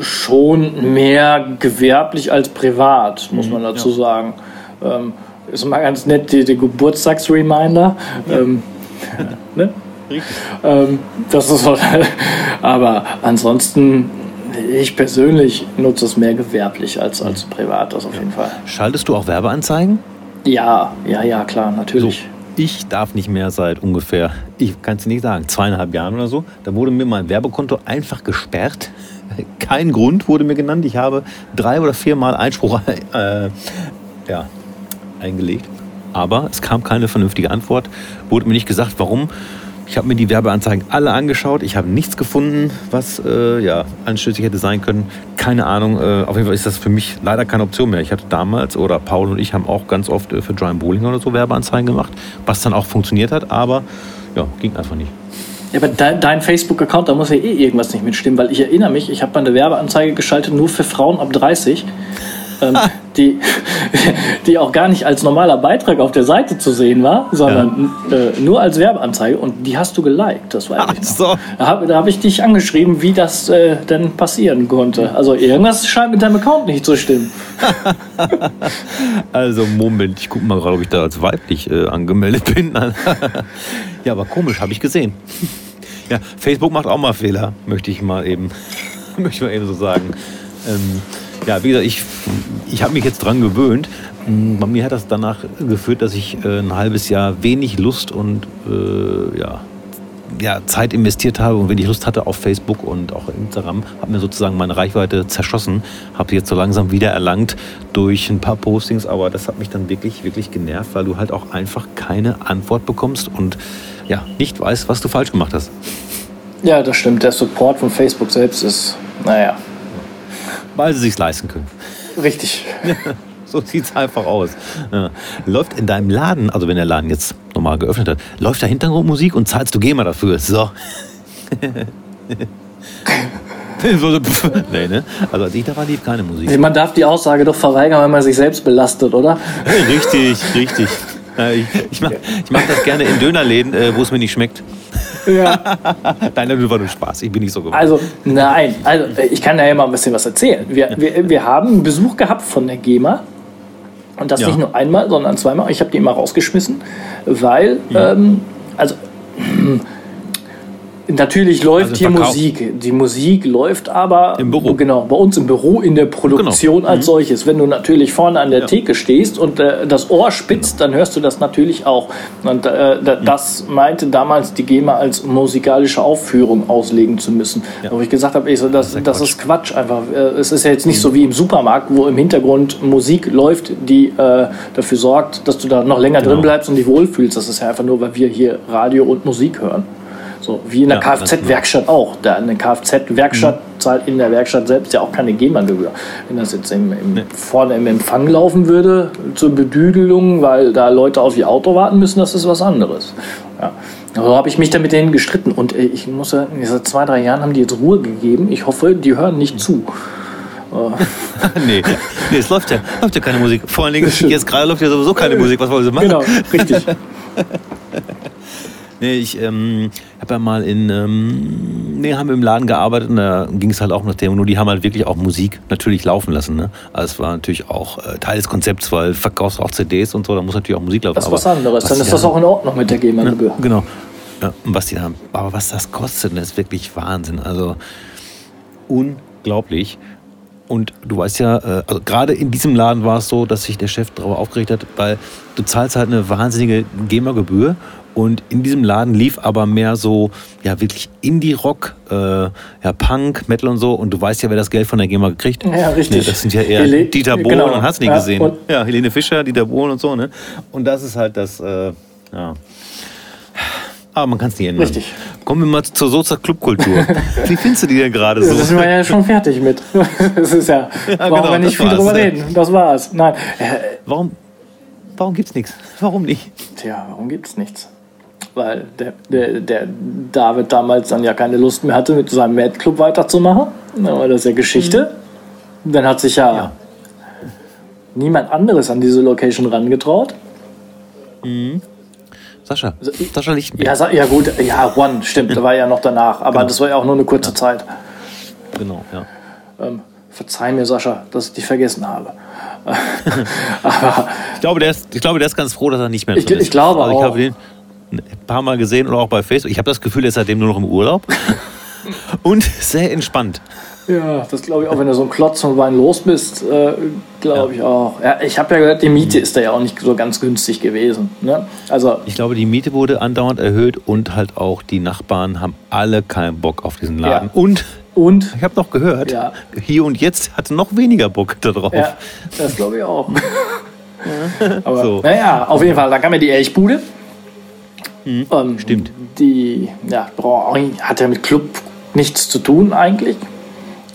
schon mehr gewerblich als privat, muss man mhm, dazu ja. sagen. Ähm, ist mal ganz nett, die, die Geburtstagsreminder. Ja. Ähm, ne? ähm, das ist aber ansonsten, ich persönlich nutze es mehr gewerblich als, als privat, das auf jeden Fall. Schaltest du auch Werbeanzeigen? Ja, ja, ja, klar, natürlich. So, ich darf nicht mehr seit ungefähr, ich kann es nicht sagen, zweieinhalb Jahren oder so. Da wurde mir mein Werbekonto einfach gesperrt kein Grund wurde mir genannt. Ich habe drei oder viermal Einspruch äh, ja, eingelegt. Aber es kam keine vernünftige Antwort. Wurde mir nicht gesagt, warum. Ich habe mir die Werbeanzeigen alle angeschaut. Ich habe nichts gefunden, was äh, ja, anstößig hätte sein können. Keine Ahnung. Äh, auf jeden Fall ist das für mich leider keine Option mehr. Ich hatte damals, oder Paul und ich haben auch ganz oft äh, für Giant Bowling oder so Werbeanzeigen gemacht, was dann auch funktioniert hat, aber ja, ging einfach nicht. Ja, aber dein, dein Facebook-Account, da muss ja eh irgendwas nicht mitstimmen, weil ich erinnere mich, ich habe mal eine Werbeanzeige geschaltet nur für Frauen ab 30, ähm, die, die auch gar nicht als normaler Beitrag auf der Seite zu sehen war, sondern ja. äh, nur als Werbeanzeige und die hast du geliked. Das war Ach so. Da habe hab ich dich angeschrieben, wie das äh, denn passieren konnte. Also irgendwas scheint mit deinem Account nicht zu stimmen. also Moment, ich gucke mal gerade, ob ich da als weiblich äh, angemeldet bin. Ja, aber komisch, habe ich gesehen. Ja, Facebook macht auch mal Fehler, möchte ich mal eben, möchte ich mal eben so sagen. Ähm, ja, wie gesagt, ich, ich habe mich jetzt dran gewöhnt. Mm, bei mir hat das danach geführt, dass ich äh, ein halbes Jahr wenig Lust und äh, ja, ja, Zeit investiert habe und wenn ich Lust hatte auf Facebook und auch Instagram, habe mir sozusagen meine Reichweite zerschossen, habe jetzt so langsam wieder erlangt durch ein paar Postings, aber das hat mich dann wirklich, wirklich genervt, weil du halt auch einfach keine Antwort bekommst und ja, nicht weißt, was du falsch gemacht hast. Ja, das stimmt. Der Support von Facebook selbst ist, naja. Weil sie sich leisten können. Richtig. So sieht es einfach aus. Ja. Läuft in deinem Laden, also wenn der Laden jetzt normal geöffnet hat, läuft da Hintergrundmusik und zahlst du GEMA dafür. So. nee, ne? Also als ich da war, lief keine Musik. Man darf die Aussage doch verweigern, wenn man sich selbst belastet, oder? Richtig, richtig. Ich, ich mache mach das gerne in Dönerläden, äh, wo es mir nicht schmeckt. Ja. nein, das war nur Spaß. Ich bin nicht so geworden. Also, nein. Also, ich kann da ja mal ein bisschen was erzählen. Wir, wir, wir haben einen Besuch gehabt von der GEMA. Und das ja. nicht nur einmal, sondern zweimal. Ich habe die immer rausgeschmissen, weil, ja. ähm, also Natürlich läuft also hier Verkauf. Musik. Die Musik läuft aber im Büro. Genau, bei uns im Büro in der Produktion genau. als mhm. solches. Wenn du natürlich vorne an der ja. Theke stehst und äh, das Ohr spitzt, genau. dann hörst du das natürlich auch. Und äh, mhm. das meinte damals die GEMA als musikalische Aufführung auslegen zu müssen. Ja. Wo ich gesagt habe, ich so, das, das, ist, das ist Quatsch einfach. Äh, es ist ja jetzt nicht mhm. so wie im Supermarkt, wo im Hintergrund Musik läuft, die äh, dafür sorgt, dass du da noch länger genau. drin bleibst und dich wohlfühlst. Das ist ja einfach nur, weil wir hier Radio und Musik hören. So, wie in der ja, Kfz-Werkstatt auch. Da eine Kfz-Werkstatt mhm. zahlt in der Werkstatt selbst ja auch keine GEMA-Gebühr. Wenn das jetzt im, im nee. vorne im Empfang laufen würde, zur Bedüdelung, weil da Leute auf ihr Auto warten müssen, das ist was anderes. Ja. So habe ich mich dann mit denen gestritten und äh, ich muss sagen, seit zwei, drei Jahren haben die jetzt Ruhe gegeben. Ich hoffe, die hören nicht mhm. zu. nee, nee, es läuft ja, läuft ja keine Musik. Vor allen Dingen, jetzt gerade läuft ja sowieso keine Musik. Was wollen sie machen? Genau, richtig. Nee, ich ähm, habe ja mal in, ähm, nee, haben wir im Laden gearbeitet und da ging es halt auch nach dem, nur die haben halt wirklich auch Musik natürlich laufen lassen. Ne? Also es war natürlich auch äh, Teil des Konzepts, weil verkaufst auch CDs und so, da muss natürlich auch Musik laufen. Das ist was anderes, dann ist das auch in Ordnung mit der GEMA-Gebühr. Ne, genau. Ja, und was die haben. Aber was das kostet, das ist wirklich Wahnsinn. Also unglaublich. Und du weißt ja, äh, also gerade in diesem Laden war es so, dass sich der Chef darüber aufgeregt hat, weil du zahlst halt eine wahnsinnige GEMA-Gebühr. Und in diesem Laden lief aber mehr so, ja, wirklich Indie-Rock, äh, ja, Punk, Metal und so. Und du weißt ja, wer das Geld von der GEMA gekriegt Ja, richtig. Nee, das sind ja eher Hele Dieter Bohlen genau. und hast nicht Ja, gesehen. Ja, Helene Fischer, Dieter Bohlen und so, ne? Und das ist halt das, äh, ja. Aber man kann es nicht ändern. Richtig. Kommen wir mal zur Soza Clubkultur. Wie findest du die denn gerade Da so? sind wir ja schon fertig mit. Das ist ja, brauchen genau, wir nicht viel drüber ne? reden. Das war's. Nein. Äh, Warum, warum gibt's nichts? Warum nicht? Tja, warum gibt's nichts? Weil der, der, der David damals dann ja keine Lust mehr hatte, mit seinem Mad Club weiterzumachen. Aber das ist ja Geschichte. Dann hat sich ja, Ja. niemand anderes an diese Location rangetraut. Sascha. Sascha Lichtenberg. Ja, ja gut, ja, One, stimmt, da war ja noch danach. Aber das war ja auch nur eine kurze Zeit. Genau, ja. Ähm, verzeih mir, Sascha, dass ich dich vergessen habe. aber Ich glaube, der ist, ich glaube, der ist ganz froh, dass er nicht mehr Ich- ist. ich glaube also ich auch. habe den ein paar Mal gesehen oder auch bei Facebook. Ich habe das Gefühl, er ist seitdem nur noch im Urlaub. Und sehr entspannt. Ja, das glaube ich auch, wenn du so ein Klotz von Wein los bist, äh, glaube ich auch. Ja, ich habe ja gehört, die Miete ist da ja auch nicht so ganz günstig gewesen. Ne? Also, Ich glaube, die Miete wurde andauernd erhöht und halt auch die Nachbarn haben alle keinen Bock auf diesen Laden. Ja. Und und, ich habe noch gehört, Ja. hier und jetzt hatte noch weniger Bock darauf. ja, das glaube ich auch. Aber, So. naja, auf jeden Fall, da kam ja die Elchbude. Ähm, stimmt. Die ja, hat ja mit Club nichts zu tun eigentlich.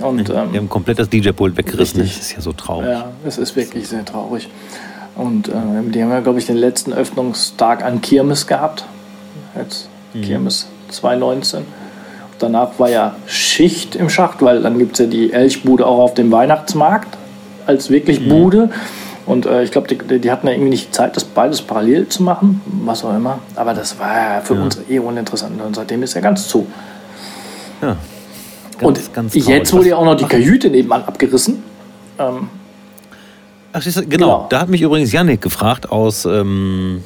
Und ähm, Die haben komplett das DJ-Pult weggerissen. Richtig. Das ist ja so traurig. Ja, es ist wirklich sehr traurig. Und äh, die haben ja, glaube ich, den letzten Öffnungstag an Kirmes gehabt. Jetzt Kirmes 2019. Danach war ja Schicht im Schacht, weil dann gibt es ja die Elchbude auch auf dem Weihnachtsmarkt als wirklich Bude. Und äh, ich glaube, die, die hatten ja irgendwie nicht Zeit, das beides parallel zu machen, was auch immer. Aber das war ja für uns eh uninteressant. Und seitdem ist ja ganz zu. Ja. Und ganz jetzt traurig. wurde ja auch noch die Kajüte nebenan abgerissen. Ähm, Ach, genau. Genau. Da hat mich übrigens Janik gefragt aus ähm,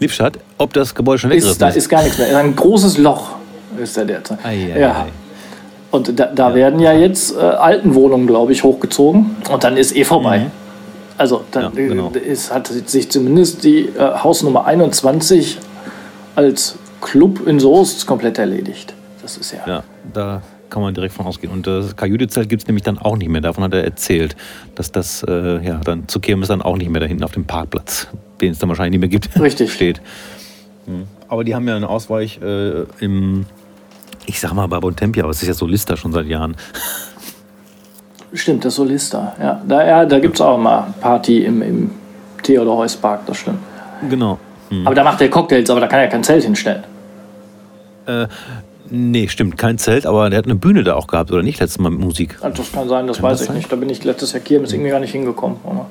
Liebstadt, ob das Gebäude schon weggerissen ist, da ist gar nichts mehr. Ein großes Loch ist da derzeit. Ei, ei, ja. ei. Und da, da werden ja jetzt äh, Altenwohnungen, glaube ich, hochgezogen. Und dann ist eh vorbei. Also dann Mhm. Ja, genau. äh, ist, hat sich zumindest die äh, Hausnummer 21 als Club in Soest komplett erledigt. Das ist ja. Ja, da kann man direkt von ausgehen. Und das Kajütezelt gibt es nämlich dann auch nicht mehr. Davon hat er erzählt, dass das äh, ja, dann zu Kirmes dann auch nicht mehr da hinten auf dem Parkplatz, den es dann wahrscheinlich nicht mehr gibt, Richtig. steht. Hm. Aber die haben ja einen Ausweich äh, im, ich sag mal bei Bontempi, aber es ist ja so Lister schon seit Jahren. Stimmt, das Solista. Ja, da, ja, da gibt es auch mal Party im, im Theodor Heuss Park, das stimmt. Genau. Hm. Aber da macht er Cocktails, aber da kann er kein Zelt hinstellen. Nee, stimmt, kein Zelt, aber der hat eine Bühne da auch gehabt, oder nicht? Letztes Mal mit Musik. Also das kann sein, das weiß das ich sein? nicht. Da bin ich letztes Jahr Kirmes irgendwie gar nicht hingekommen. Aber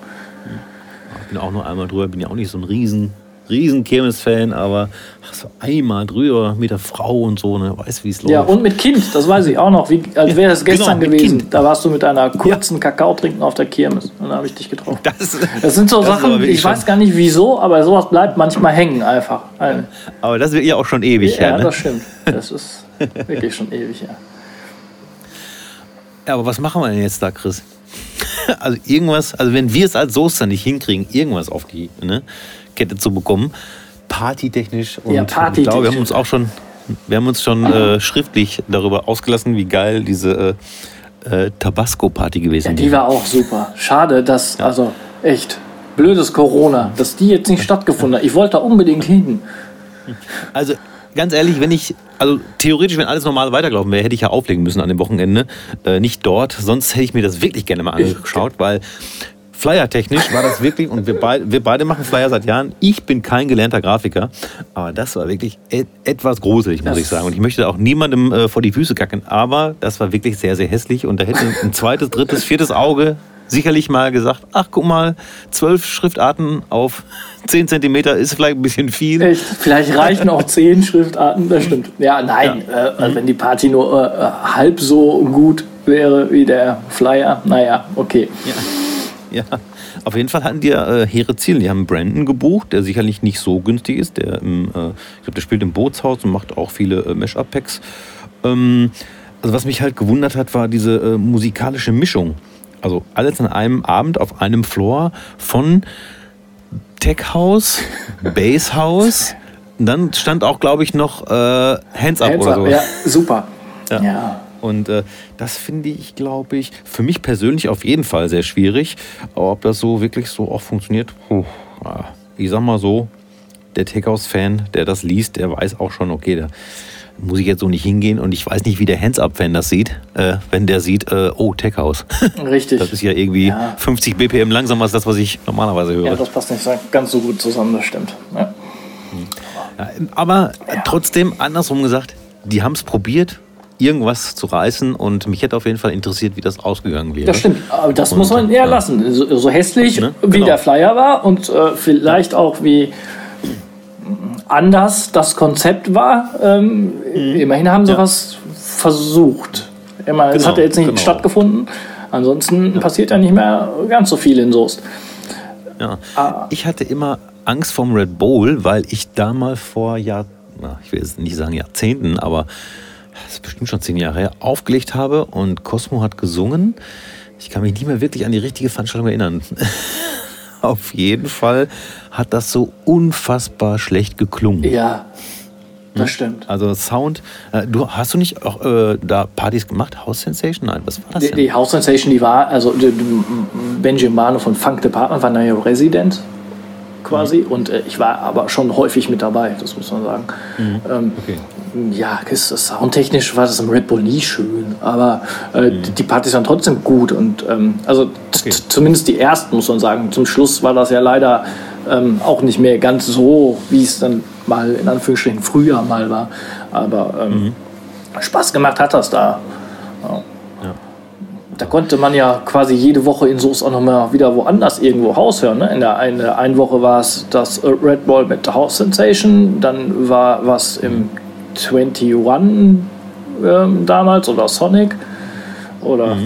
Ich bin auch nur einmal drüber, bin ja auch nicht so ein riesen, riesen Kirmes-Fan, aber ach, so einmal drüber mit der Frau und so, ne, weiß wie es läuft. Ja, und mit Kind, das weiß ich auch noch, wie, als wäre es gestern genau, gewesen. Kind. Da warst du mit einer kurzen Kakao trinken auf der Kirmes. Und da habe ich dich getroffen. das, Das sind so Das Sachen, ich weiß gar nicht wieso, aber sowas bleibt manchmal hängen einfach. Ein- aber das wird ja auch schon ewig Ja, her. Ne? das stimmt. Das ist wirklich schon ewig, ja. Ja, aber was machen wir denn jetzt da, Chris? Also irgendwas, also wenn wir es als Soester nicht hinkriegen, irgendwas auf die ne, Kette zu bekommen, partytechnisch und Ja, ich glaube, wir haben uns auch schon, wir haben uns schon äh, schriftlich darüber ausgelassen, wie geil diese äh, äh, Tabasco-Party gewesen Ja, die war auch super. Schade, dass, also echt, blödes Corona, dass die jetzt nicht stattgefunden hat. Ich wollte da unbedingt hin. Also ganz ehrlich, wenn ich, also theoretisch, wenn alles normal weitergelaufen wäre, hätte ich ja auflegen müssen an dem Wochenende. Äh, nicht dort, sonst hätte ich mir das wirklich gerne mal angeschaut, weil Flyer-technisch war das wirklich, und wir, beid, wir beide machen Flyer seit Jahren. Ich bin kein gelernter Grafiker, aber das war wirklich et, etwas gruselig, muss ich sagen. Und ich möchte auch niemandem äh, vor die Füße kacken, aber das war wirklich sehr, sehr hässlich. Und da hätte ein zweites, drittes, viertes Auge sicherlich mal gesagt, ach guck mal, zwölf Schriftarten auf 10 Zentimeter ist vielleicht ein bisschen viel. Echt, vielleicht reichen auch zehn Schriftarten, das stimmt. Ja, nein, Äh, also wenn die Party nur äh, halb so gut wäre wie der Flyer, naja, okay. Ja, auf jeden Fall hatten die ja äh, hehre Ziele. Die haben Brandon gebucht, der sicherlich nicht so günstig ist. Der im, äh, ich glaube, der spielt im Bootshaus und macht auch viele äh, Mesh-Up-Packs. Ähm, also was mich halt gewundert hat, war diese äh, musikalische Mischung. Also alles an einem Abend auf einem Floor von Tech House, Bass House. Dann stand auch, glaube ich, noch äh, Hands Up Hands oder up, so. Ja, super. Ja. Ja. Und äh, das finde ich, glaube ich, für mich persönlich auf jeden Fall sehr schwierig. Aber ob das so wirklich so auch funktioniert, puh, ja. ich sag mal so, der Takehouse-Fan, der das liest, der weiß auch schon, okay, da muss ich jetzt so nicht hingehen. Und ich weiß nicht, wie der Hands-Up-Fan das sieht, äh, wenn der sieht, äh, oh, Takehouse. Richtig. Das ist ja irgendwie Ja. 50 BPM langsamer als das, was ich normalerweise höre. ja, das passt nicht ganz so gut zusammen, das stimmt. Ja. Ja, aber trotzdem, andersrum gesagt, die haben es probiert, irgendwas zu reißen und mich hätte auf jeden Fall interessiert, wie das ausgegangen wäre. Das stimmt, aber das Und, muss man eher ja. lassen. So, so hässlich, Ne? wie Genau. der Flyer war und äh, vielleicht auch wie anders das Konzept war. Ähm, Immerhin haben sie Mhm. Ja. was versucht. Immer, es Genau, hat ja jetzt nicht genau. stattgefunden. Ansonsten passiert ja nicht mehr ganz so viel in Soest. Ja. Ah. Ich hatte immer Angst vorm Red Bull, weil ich da mal vor Jahr, ich will jetzt nicht sagen Jahrzehnten, aber das ist bestimmt schon zehn Jahre her, aufgelegt habe und Cosmo hat gesungen. Ich kann mich nicht mehr wirklich an die richtige Veranstaltung erinnern. Auf jeden Fall hat das so unfassbar schlecht geklungen. Ja, das stimmt. Also Sound, äh, du hast du nicht auch äh, da Partys gemacht? House Sensation? Nein, was war das Die, denn? die House Sensation, die war, also die, die Benjamin Mano von Funk Department war ja Resident quasi Mhm. und äh, ich war aber schon häufig mit dabei, das muss man sagen. Ähm, Mhm. Okay. Ja, soundtechnisch war das im Red Bull nie schön, aber äh, Mhm. die- Partys waren trotzdem gut und ähm, also Okay. zumindest die ersten muss man sagen. Zum Schluss war das ja leider ähm, auch nicht mehr ganz so, wie es dann mal in Anführungsstrichen früher mal war. Aber ähm, Mhm. Spaß gemacht hat das da. Da konnte man ja quasi jede Woche in Soest auch noch mal wieder woanders irgendwo Haus hören. Ne? In der einen, einen Woche war es das Red Ball mit House Sensation, dann war was im 21 ähm, damals oder Sonic oder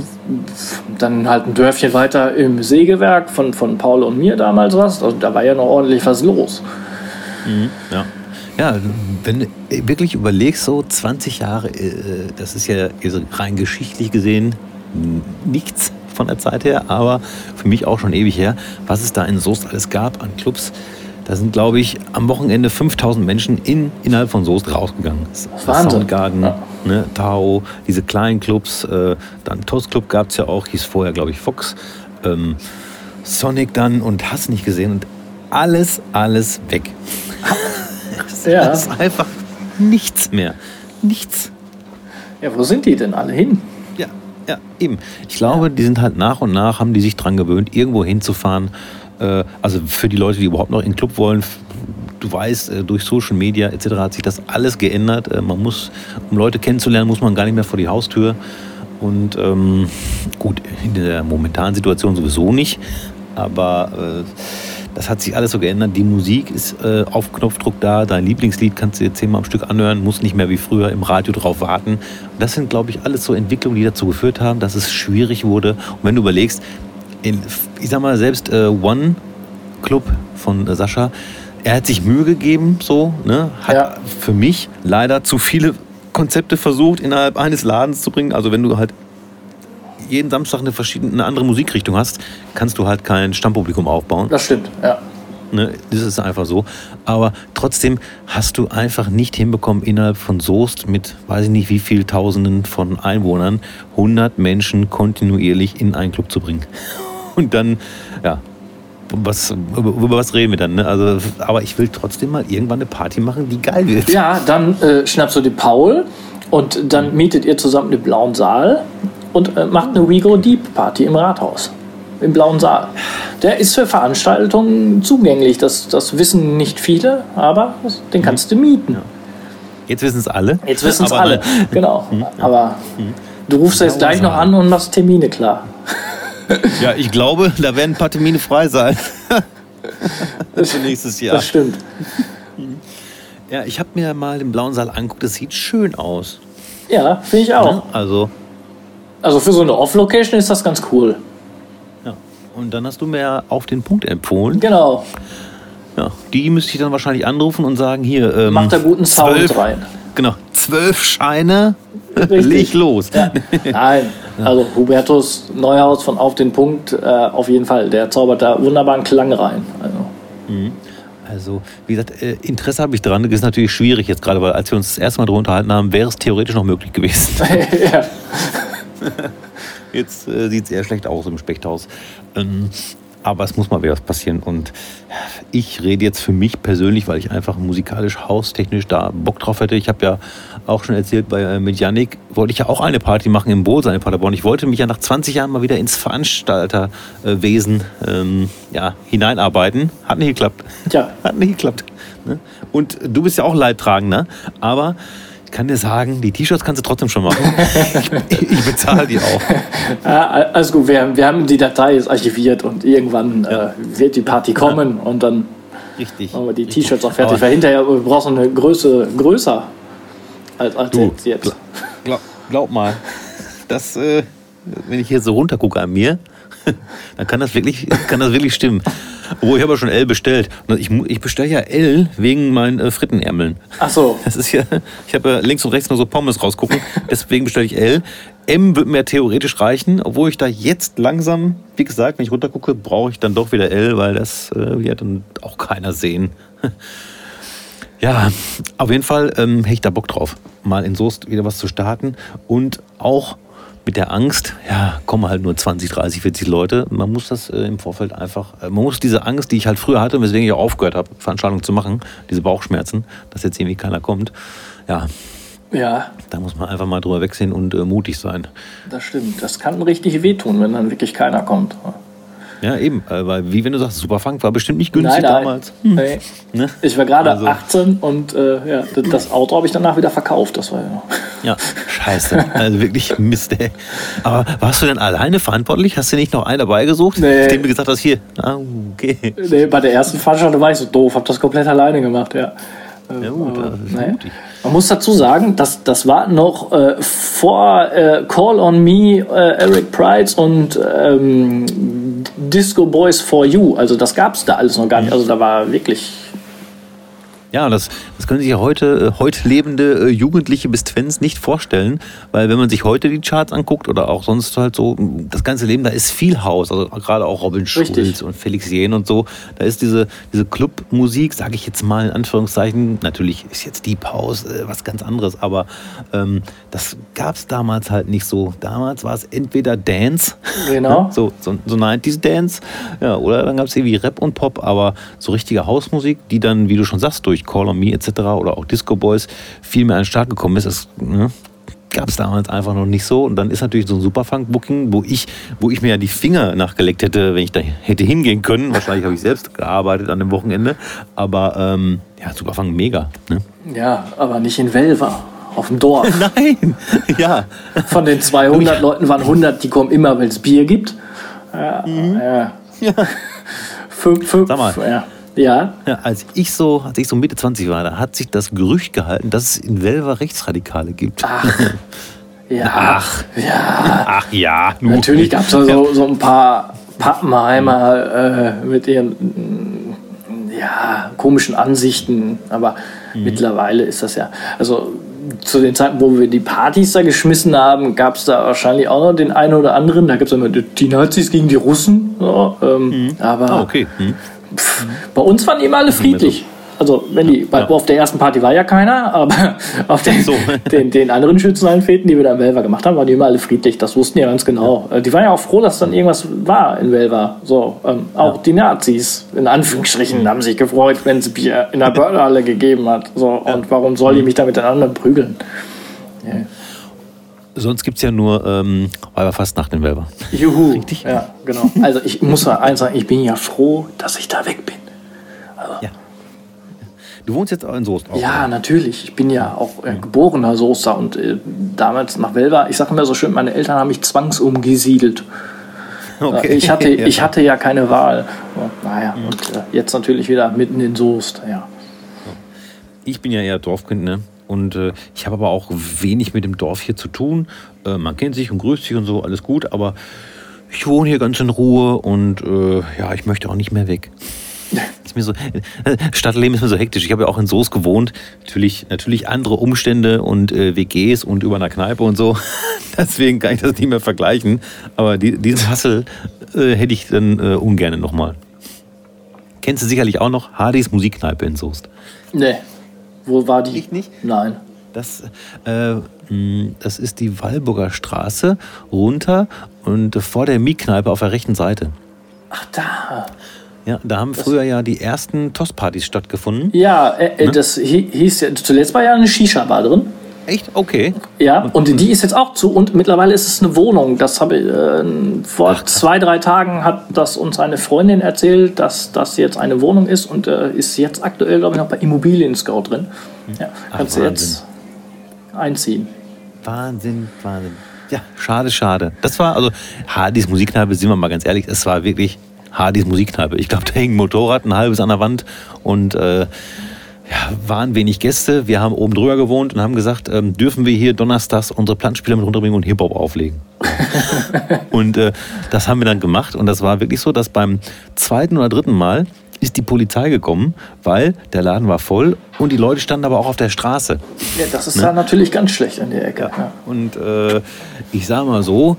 dann halt ein Dörfchen weiter im Sägewerk von, von Paul und mir damals was. Also da war ja noch ordentlich was los. Ja. Ja, wenn du wirklich überlegst, so 20 Jahre, äh, das ist ja also rein geschichtlich gesehen nichts von der Zeit her, aber für mich auch schon ewig her, was es da in Soest alles gab an Clubs. Da sind, glaube ich, am Wochenende 5000 Menschen in, innerhalb von Soest rausgegangen. Das Wahnsinn. Soundgarden, Ja. ne, Tao, diese kleinen Clubs, äh, dann Toast Club gab es ja auch, hieß vorher, glaube ich, Fox, ähm, Sonic dann und hast nicht gesehen und alles, alles weg. Ja. Es ist einfach nichts mehr. Nichts. ja, wo sind die denn alle hin? Ja, ja, eben. Ich glaube, die sind halt nach und nach, haben die sich dran gewöhnt, irgendwo hinzufahren. Äh, also für die Leute, die überhaupt noch in den Club wollen, du weißt, äh, durch Social Media etc. hat sich das alles geändert. Äh, man muss, um Leute kennenzulernen, muss man gar nicht mehr vor die Haustür. Und ähm, gut, in der momentanen Situation sowieso nicht. Aber äh, das hat sich alles so geändert. Die Musik ist äh, auf Knopfdruck da. Dein Lieblingslied kannst du dir zehnmal am Stück anhören, musst nicht mehr wie früher im Radio drauf warten. Das sind, glaube ich, alles so Entwicklungen, die dazu geführt haben, dass es schwierig wurde. Und wenn du überlegst, in, ich sag mal, selbst äh, One Club von äh, Sascha, er hat sich Mühe gegeben, so, ne? hat Ja. für mich leider zu viele Konzepte versucht, innerhalb eines Ladens zu bringen. Also wenn du halt jeden Samstag eine verschiedene eine andere Musikrichtung hast, kannst du halt kein Stammpublikum aufbauen. Das stimmt, ja. Ne? Das ist einfach so. Aber trotzdem hast du einfach nicht hinbekommen, innerhalb von Soest mit, weiß ich nicht wie viel Tausenden von Einwohnern, 100 Menschen kontinuierlich in einen Club zu bringen. Und dann, ja, was, über, was reden wir dann? Ne? Also, aber ich will trotzdem mal irgendwann eine Party machen, die geil wird. Ja, dann äh, schnappst du den Paul und dann mietet ihr zusammen den blauen Saal und äh, macht eine We Go Deep Party im Rathaus. Im blauen Saal. Der ist für Veranstaltungen zugänglich. Das, das wissen nicht viele, aber den kannst du mieten. Jetzt wissen es alle. Jetzt wissen es alle. Genau. Aber du rufst jetzt gleich noch an und machst Termine klar. Ja, ich glaube, da werden ein paar Termine frei sein. Für nächstes Jahr. Das stimmt. Ja, ich habe mir mal den blauen Saal angeguckt. Das sieht schön aus. Ja, finde ich auch. Ne? Also, Also für so eine Off-Location ist das ganz cool. ja. Und dann hast du mir ja auf den Punkt empfohlen. Genau. Ja, die müsste ich dann wahrscheinlich anrufen und sagen, hier, ähm, Macht da guten Sound zwölf, rein. Genau, zwölf Scheine, Richtig. leg los. Ja. Nein. Also Hubertus Neuhaus von Auf den Punkt, äh, auf jeden Fall. Der zaubert da wunderbaren Klang rein. Also. Mhm. Also, wie gesagt, äh, Interesse habe ich dran. Das ist natürlich schwierig jetzt gerade, weil als wir uns das erste Mal darüber unterhalten haben, wäre es theoretisch noch möglich gewesen. ja. Jetzt äh, sieht es eher schlecht aus im Spechthaus. Ähm, aber es muss mal wieder was passieren. Und ich rede jetzt für mich persönlich, weil ich einfach musikalisch, haustechnisch da Bock drauf hätte. Ich habe ja auch schon erzählt, bei, äh, mit Yannick wollte ich ja auch eine Party machen im Boot in Paderborn. Ich wollte mich ja nach 20 Jahren mal wieder ins Veranstalterwesen ähm, ja, hineinarbeiten. Hat nicht geklappt. Tja. Hat nicht geklappt. Ne? Und du bist ja auch Leidtragender, aber kann dir sagen, die T-Shirts kannst du trotzdem schon machen. ich, ich bezahle die auch. Ja, alles gut, wir, wir haben die Datei jetzt archiviert und irgendwann ja. äh, wird die Party kommen ja. und dann Richtig. machen wir die T-Shirts auch fertig. Weil hinterher brauchst du eine Größe größer als, als du, jetzt. Glaub, glaub, mal, das, äh, wenn ich hier so runter gucke an mir, dann kann das wirklich, kann das wirklich stimmen. Obwohl, ich habe ja schon L bestellt. Ich, ich bestelle ja L wegen meinen äh, Frittenärmeln. Ach so. Das ist ja, ich habe ja links und rechts nur so Pommes rausgucken. Deswegen bestelle ich L. M wird mir theoretisch reichen, obwohl ich da jetzt langsam, wie gesagt, wenn ich runtergucke, brauche ich dann doch wieder L, weil das äh, wird dann auch keiner sehen. Ja, auf jeden Fall ähm, hätte ich da Bock drauf, mal in Soest wieder was zu starten und auch mit der Angst, ja, kommen halt nur 20, 30, 40 Leute. Man muss das äh, im Vorfeld einfach, äh, man muss diese Angst, die ich halt früher hatte, weswegen ich auch aufgehört habe, Veranstaltungen zu machen, diese Bauchschmerzen, dass jetzt irgendwie keiner kommt, ja. Ja. Da muss man einfach mal drüber wegsehen und äh, mutig sein. Das stimmt. Das kann richtig wehtun, wenn dann wirklich keiner kommt. Ja, eben. Äh, weil, wie wenn du sagst, Superfunk war bestimmt nicht günstig nein, nein. damals. Hm. Nee. Ne? Ich war gerade also. 18 und äh, ja, das Auto habe ich danach wieder verkauft. Das war ja. Ja, scheiße. Also wirklich Mist, ey. Aber warst du denn alleine verantwortlich? Hast du nicht noch einen dabei gesucht? Nee. Dem du gesagt hast, hier, ah, okay. Nee, bei der ersten Veranstaltung war ich so doof, habe das komplett alleine gemacht, ja. Ja, gut, das ist naja. mutig. Man muss dazu sagen, dass das war noch äh, vor äh, Call on Me, äh, Eric Prides und ähm, Disco Boys for You. Also das gab es da alles noch gar nicht. Also da war wirklich ja, das, das können sich ja heute, äh, heute lebende äh, Jugendliche bis Twins nicht vorstellen, weil wenn man sich heute die Charts anguckt oder auch sonst halt so, das ganze Leben, da ist viel Haus, also gerade auch Robin Schulz und Felix Jähn und so, da ist diese, diese Clubmusik, sage ich jetzt mal in Anführungszeichen, natürlich ist jetzt Deep House äh, was ganz anderes, aber ähm, das gab es damals halt nicht so. Damals war es entweder Dance, genau. so, so, so 90s Dance, ja, oder dann gab es irgendwie Rap und Pop, aber so richtige Hausmusik, die dann, wie du schon sagst, durch Call on Me etc. oder auch Disco Boys viel mehr an den Start gekommen ist. Das ne, gab es damals einfach noch nicht so. Und dann ist natürlich so ein Superfunk-Booking, wo ich, wo ich mir ja die Finger nachgeleckt hätte, wenn ich da hätte hingehen können. Wahrscheinlich habe ich selbst gearbeitet an dem Wochenende. Aber ähm, ja, Superfunk mega. Ne? Ja, aber nicht in Velva. Auf dem Dorf. Nein, ja. Von den 200 Leuten waren 100, die kommen immer, weil es Bier gibt. Ja, mhm. ja. ja. Fünf, fünf, Sag mal, ja. Ja. ja. als, ich so, als ich so Mitte 20 war, da hat sich das Gerücht gehalten, dass es in Velva Rechtsradikale gibt. Ach. Ja. Ach. Ja. Ach ja. Nu. Natürlich gab es da so, so ein paar Pappenheimer äh, mit ihren ja, komischen Ansichten, aber mhm. mittlerweile ist das ja. Also zu den Zeiten, wo wir die Partys da geschmissen haben, gab es da wahrscheinlich auch noch den einen oder anderen. Da gibt es immer die Nazis gegen die Russen. So, ähm, mhm. Aber ah, okay. Mhm. Pff, bei uns waren immer alle friedlich. Also, wenn die, bei, ja. auf der ersten Party war ja keiner, aber auf den, so. den, den anderen Schützenheimfäden, die wir da in Velva gemacht haben, waren die immer alle friedlich. Das wussten die ja ganz genau. Ja. Die waren ja auch froh, dass dann irgendwas war in Velva. So, ähm, auch ja. die Nazis, in Anführungsstrichen, haben sich gefreut, wenn es Bier in der Börderhalle gegeben hat. So, und warum soll die mhm. mich da mit den anderen prügeln? Sonst gibt es ja nur ähm, Weiberfastnacht in Velva. Juhu. Richtig? Ja, genau. Also ich muss mal eins sagen, ich bin ja froh, dass ich da weg bin. Also, ja. Du wohnst jetzt auch in Soest auch, Ja, oder? natürlich. Ich bin ja auch äh, geborener Soester und äh, damals nach Velva, ich sage immer so schön, meine Eltern haben mich zwangsumgesiedelt. Okay. Ich, hatte, ja. ich hatte ja keine Wahl. Und, naja, mhm. und äh, jetzt natürlich wieder mitten in Soest, ja. Ich bin ja eher Dorfkind, ne? Und äh, ich habe aber auch wenig mit dem Dorf hier zu tun. Äh, man kennt sich und grüßt sich und so, alles gut, aber ich wohne hier ganz in Ruhe und äh, ja, ich möchte auch nicht mehr weg. Ist mir so, äh, Stadtleben ist mir so hektisch. Ich habe ja auch in Soos gewohnt. Natürlich, natürlich andere Umstände und äh, WGs und über einer Kneipe und so. Deswegen kann ich das nicht mehr vergleichen. Aber die, diesen Hassel äh, hätte ich dann äh, ungern nochmal. Kennst du sicherlich auch noch Hardys Musikkneipe in Soest? Nee. Wo war die? Ich nicht? Nein. Das, äh, mh, das ist die Walburger Straße runter und vor der Miekneipe auf der rechten Seite. Ach, da. Ja, da haben früher ja die ersten Toastpartys stattgefunden. Ja, äh, äh, das hi- hieß ja, zuletzt war ja eine Shisha-Bar drin. Echt? Okay. Ja, und die ist jetzt auch zu und mittlerweile ist es eine Wohnung. Das habe ich, äh, vor zwei, drei Tagen hat das uns eine Freundin erzählt, dass das jetzt eine Wohnung ist und äh, ist jetzt aktuell, glaube ich, noch bei Immobilien Scout drin. Ja, kannst du jetzt einziehen. Wahnsinn, Wahnsinn. Ja, schade, schade. Das war, also, Hardys Musikkneipe, sind wir mal ganz ehrlich, es war wirklich Hardys Musikkneipe. Ich glaube, da hing ein Motorrad, ein halbes an der Wand und äh, ja, waren wenig Gäste. Wir haben oben drüber gewohnt und haben gesagt, ähm, dürfen wir hier donnerstags unsere Plattenspieler mit runterbringen und Hip-Hop auflegen. und äh, das haben wir dann gemacht und das war wirklich so, dass beim zweiten oder dritten Mal ist die Polizei gekommen, weil der Laden war voll und die Leute standen aber auch auf der Straße. Ja, das ist da natürlich ganz schlecht in der Ecke. Ja. Und äh, ich sage mal so,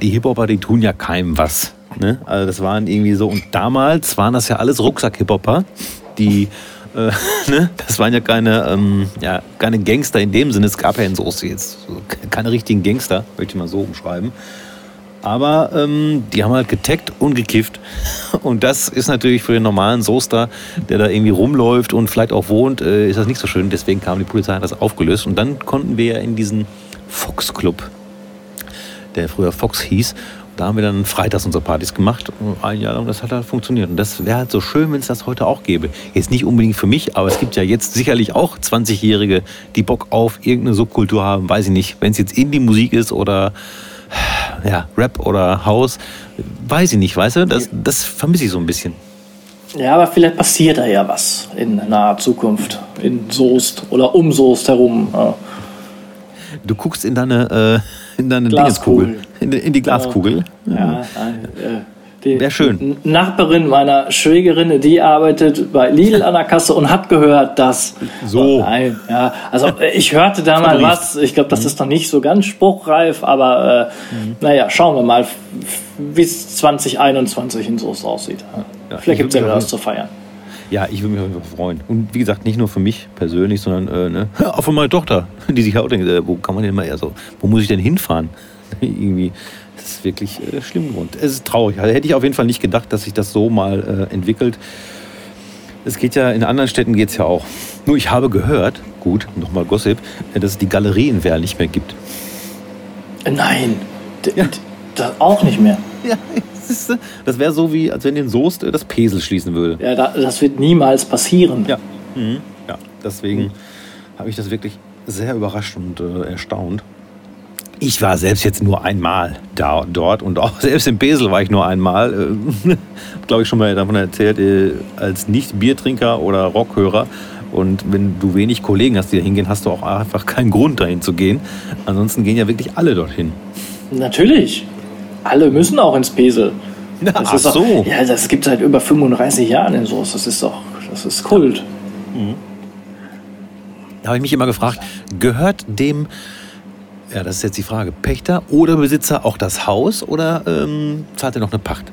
die Hip-Hopper, die tun ja keinem was. Ne? Also das waren irgendwie so, und damals waren das ja alles Rucksack-Hip-Hopper, die, äh, ne? das waren ja keine, ähm, ja keine Gangster in dem Sinne, es gab ja in Soße jetzt keine richtigen Gangster, möchte ich mal so umschreiben. Aber ähm, die haben halt getaggt und gekifft. Und das ist natürlich für den normalen Soester, der da irgendwie rumläuft und vielleicht auch wohnt, äh, ist das nicht so schön. Deswegen kam die Polizei, hat das aufgelöst. Und dann konnten wir ja in diesen Fox Club, der früher Fox hieß, da haben wir dann freitags unsere Partys gemacht. Ein Jahr lang, das hat halt funktioniert. Und das wäre halt so schön, wenn es das heute auch gäbe. Jetzt nicht unbedingt für mich, aber es gibt ja jetzt sicherlich auch 20-Jährige, die Bock auf irgendeine Subkultur haben. Weiß ich nicht, wenn es jetzt Indie-Musik ist oder ja, Rap oder House, weiß ich nicht, weißt du? Das, das vermisse ich so ein bisschen. ja, aber vielleicht passiert da ja was in naher Zukunft. In Soest oder um Soest herum. Ja. Du guckst in deine, äh, in deine Glaskugel. In, die- in die Glaskugel. Ja, nein, äh, die Wär schön. Nachbarin meiner Schwägerin, die arbeitet bei Lidl an der Kasse und hat gehört, dass. So. Oh, nein, ja. Also äh, ich hörte da mal was. Ich glaube, das ist noch nicht so ganz spruchreif, aber äh, Mhm. naja, schauen wir mal, wie es 2021 in Soest aussieht. Ja, Vielleicht gibt es ja wieder was zu feiern. Ja, ich würde mich auf jeden Fall freuen. Und wie gesagt, nicht nur für mich persönlich, sondern äh, ne, auch für meine Tochter, die sich auch denkt, äh, wo kann man denn mal, also, wo muss ich denn hinfahren? Irgendwie, das ist wirklich äh, schlimm geworden. Es ist traurig. Also, hätte ich auf jeden Fall nicht gedacht, dass sich das so mal äh, entwickelt. Es geht ja, in anderen Städten geht es ja auch. Nur ich habe gehört, gut, nochmal Gossip, äh, dass es die Galerie in Werl nicht mehr gibt. Nein, Ja. auch nicht mehr. Ja, das, ist, äh, das wäre so, wie als wenn in Soest äh, das Pesel schließen würde. Ja, da, das wird niemals passieren. Ja, mhm. ja deswegen habe ich das wirklich sehr überrascht und äh, erstaunt. Ich war selbst jetzt nur einmal da dort und auch selbst im Pesel war ich nur einmal. Äh, Glaube ich schon mal davon erzählt, äh, als Nicht-Biertrinker oder Rockhörer. Und wenn du wenig Kollegen hast, die da hingehen, hast du auch einfach keinen Grund dahin zu gehen. Ansonsten gehen ja wirklich alle dorthin. Natürlich. Alle müssen auch ins Pesel. Ja, Das ach ist doch, so. Ja, das gibt seit über 35 Jahren in Soest. Das ist doch, das ist Kult. Da habe ich mich immer gefragt, gehört dem, ja, das ist jetzt die Frage, Pächter oder Besitzer auch das Haus oder ähm, zahlt er noch eine Pacht?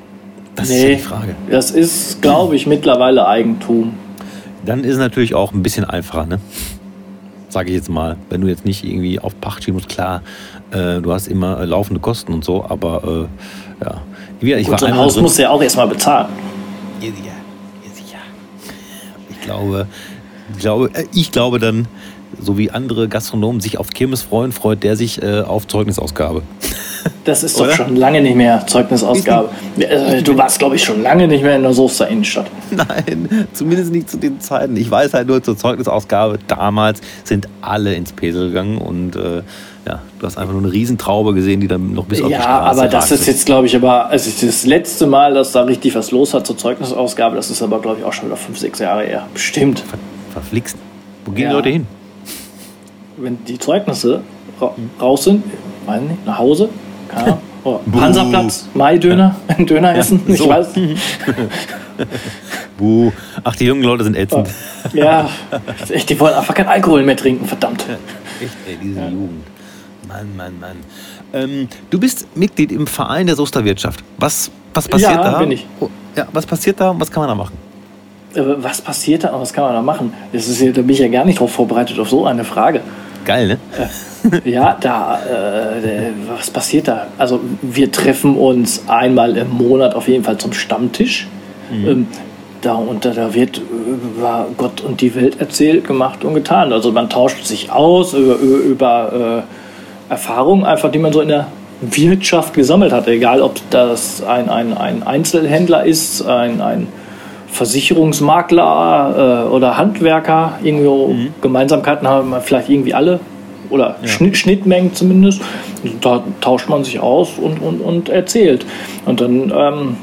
Das ist ja die Frage. das ist, glaube ich, mittlerweile Eigentum. Dann ist es natürlich auch ein bisschen einfacher, ne? Sage ich jetzt mal. Wenn du jetzt nicht irgendwie auf Pacht schieben musst, klar, äh, du hast immer äh, laufende Kosten und so, aber äh, ja. Wie, ich Und so ein Haus drin- musst du ja auch erstmal bezahlen. Ja. Ja. Ich glaube, ich glaube, äh, ich glaube dann, so wie andere Gastronomen sich auf Kirmes freuen, freut der sich äh, auf Zeugnisausgabe. Das ist Oder? doch schon lange nicht mehr Zeugnisausgabe. Äh, Du warst, glaube ich, schon lange nicht mehr in der Soester Innenstadt. Nein, zumindest nicht zu den Zeiten. Ich weiß halt nur zur Zeugnisausgabe, damals sind alle ins Pesel gegangen und äh, ja, du hast einfach nur eine Riesentraube gesehen, die dann noch bis auf die Ja, Straße aber das ist jetzt, glaube ich, aber also das letzte Mal, dass da richtig was los hat zur Zeugnisausgabe, das ist aber, glaube ich, auch schon wieder fünf, sechs Jahre her. Bestimmt. Ver verflixt. Wo gehen Ja. die Leute hin? Wenn die Zeugnisse ra raus sind, weiß nicht, nach Hause, Ahnung. Oder Buh. Hansaplatz, Maidöner, ein Döner essen, ich so. weiß. Buh. Ach, die jungen Leute sind ätzend. Ja, echt, die wollen einfach keinen Alkohol mehr trinken, verdammt. Echt, ey, diese Jugend. Mann, Mann, Mann. Ähm, du bist Mitglied im Verein der Soesterwirtschaft. Was, was passiert Ja, da? bin ich. Oh, ja, was passiert da und was kann man da machen? Äh, Was passiert da und was kann man da machen? Das ist, ja- da bin ich ja gar nicht drauf vorbereitet auf so eine Frage. Geil, ne? Ja, da, äh, was passiert da? Also wir treffen uns einmal im Monat auf jeden Fall zum Stammtisch. Ähm, da, und da, da wird über Gott und die Welt erzählt, gemacht und getan. Also man tauscht sich aus über, über, über äh, Erfahrungen, einfach die man so in der Wirtschaft gesammelt hat. Egal, ob das ein, ein, ein Einzelhändler ist, ein, ein Versicherungsmakler äh, oder Handwerker. Irgendwo Gemeinsamkeiten haben wir vielleicht irgendwie alle oder Schnitt, Schnittmengen zumindest. Da tauscht man sich aus und, und, und erzählt. Und dann ähm,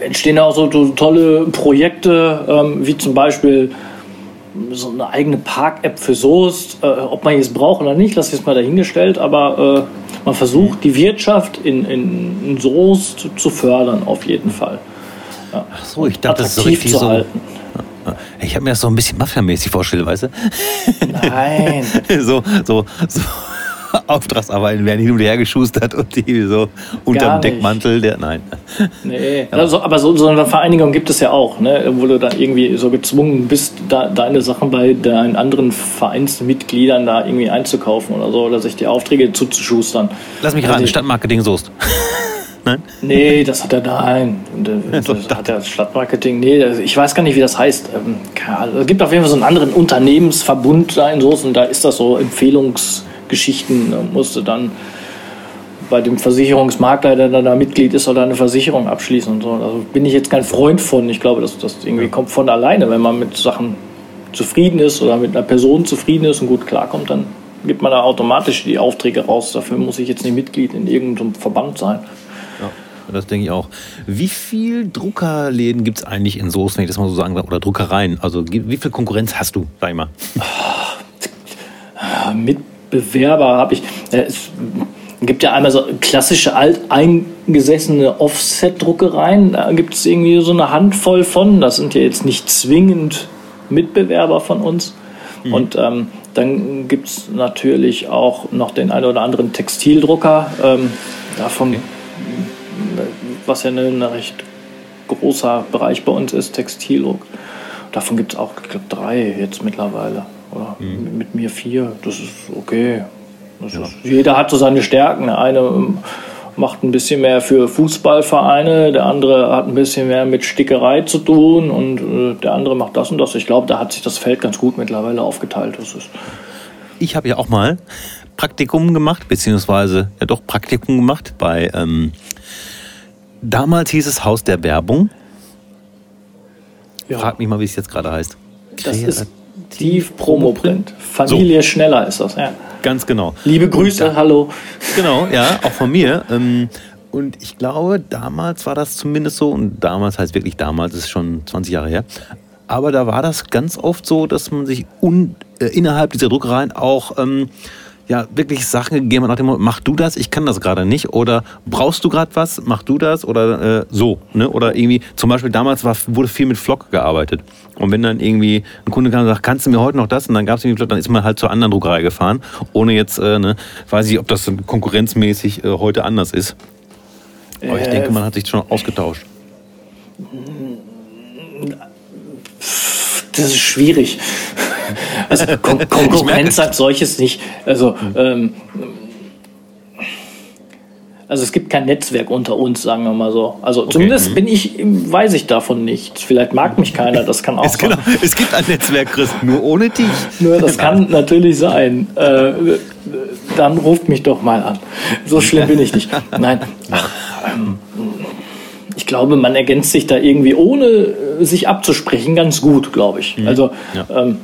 entstehen auch so, so tolle Projekte, ähm, wie zum Beispiel so eine eigene Park-App für Soest. Äh, ob man jetzt braucht oder nicht, lass ich jetzt mal dahingestellt, aber äh, man versucht die Wirtschaft in, in, in Soest zu fördern, auf jeden Fall. Ach so, ich dachte, das ist so richtig zu so. halten. Ich habe mir das so ein bisschen Mafia-mäßig vorgestellt, weißt du? Nein. so, so, so Auftragsarbeiten werden hin und her geschustert und die so unterm. Deckmantel der. Nein. Nee, also, aber so, so eine Vereinigung gibt es ja auch, ne? wo du dann irgendwie so gezwungen bist, da, deine Sachen bei deinen anderen Vereinsmitgliedern da irgendwie einzukaufen oder so, oder sich die Aufträge zuzuschustern. Lass mich Also raten, die- Stadtmarketing Soest. Nein? Nee, das hat er nein. Das, So, das hat er Stadtmarketing. Nee, das- ich weiß gar nicht, wie das heißt. Ähm. Es gibt auf jeden Fall so einen anderen Unternehmensverbund da in und da ist das so Empfehlungsgeschichten. Da musst du dann bei dem Versicherungsmakler, der dann da Mitglied ist, soll er eine Versicherung abschließen und so. Also bin ich jetzt kein Freund von. Ich glaube, das, das irgendwie kommt von alleine, wenn man mit Sachen zufrieden ist oder mit einer Person zufrieden ist und gut klarkommt, dann gibt man da automatisch die Aufträge raus. Dafür muss ich jetzt nicht Mitglied in irgendeinem Verband sein. Das denke ich auch. Wie viel Druckerläden gibt es eigentlich in Soest, wenn ich das mal so sagen darf, oder Druckereien? Also wie viel Konkurrenz hast du, sag ich mal? Mitbewerber habe ich. äh, Es gibt ja einmal so klassische alteingesessene Offset-Druckereien. Da gibt es irgendwie so eine Handvoll von. Das sind ja jetzt nicht zwingend Mitbewerber von uns. Und ähm, dann gibt es natürlich auch noch den einen oder anderen Textildrucker. Ähm, davon, was ja ein recht großer Bereich bei uns ist, Textildruck. Davon gibt es auch, ich glaube, drei jetzt mittlerweile. Oder mit mir vier. Das ist okay. Das ist, jeder hat so seine Stärken. Der eine ähm, macht ein bisschen mehr für Fußballvereine, der andere hat ein bisschen mehr mit Stickerei zu tun und äh, der andere macht das und das. Ich glaube, da hat sich das Feld ganz gut mittlerweile aufgeteilt. Das ist, Ich habe ja auch mal Praktikum gemacht, beziehungsweise ja doch Praktikum gemacht bei, ähm, damals hieß es Haus der Werbung. ja, Frag mich mal, wie es jetzt gerade heißt. das ist Tief Promoprint. Familie Schneller ist das, ja. Ganz genau. Liebe Grüße, hallo. Genau, ja, auch von mir. Ähm, und ich glaube, damals war das zumindest so, und damals heißt wirklich damals, ist schon 20 Jahre her. Aber da war das ganz oft so, dass man sich un, äh, innerhalb dieser Druckereien auch ähm, ja, wirklich Sachen gegeben hat nach dem Motto, mach du das, ich kann das gerade nicht. Oder brauchst du gerade was, mach du das oder äh, so. Ne? Oder irgendwie, zum Beispiel damals war, wurde viel mit Flock gearbeitet. Und wenn dann irgendwie ein Kunde kam und sagt, kannst du mir heute noch das? Und dann gab es irgendwie dann ist man halt zur anderen Druckerei gefahren. Ohne jetzt, äh, ne, weiß ich, ob das konkurrenzmäßig äh, heute anders ist. Aber ich denke, man hat sich schon ausgetauscht. Das ist schwierig. Also Kon Konkurrenz als solches nicht. Also, ähm, also es gibt kein Netzwerk unter uns, sagen wir mal so. Also zumindest bin ich, weiß ich davon nichts. Vielleicht mag mich keiner, das kann auch Es, genau, sein. es gibt ein Netzwerk, Chris, nur ohne dich. Nur das kann natürlich sein. Äh, dann ruft mich doch mal an. So schlimm bin ich nicht. Nein. Ach, ähm, ich glaube, man ergänzt sich da irgendwie, ohne äh, sich abzusprechen, ganz gut, glaube ich. Also Ja. ähm,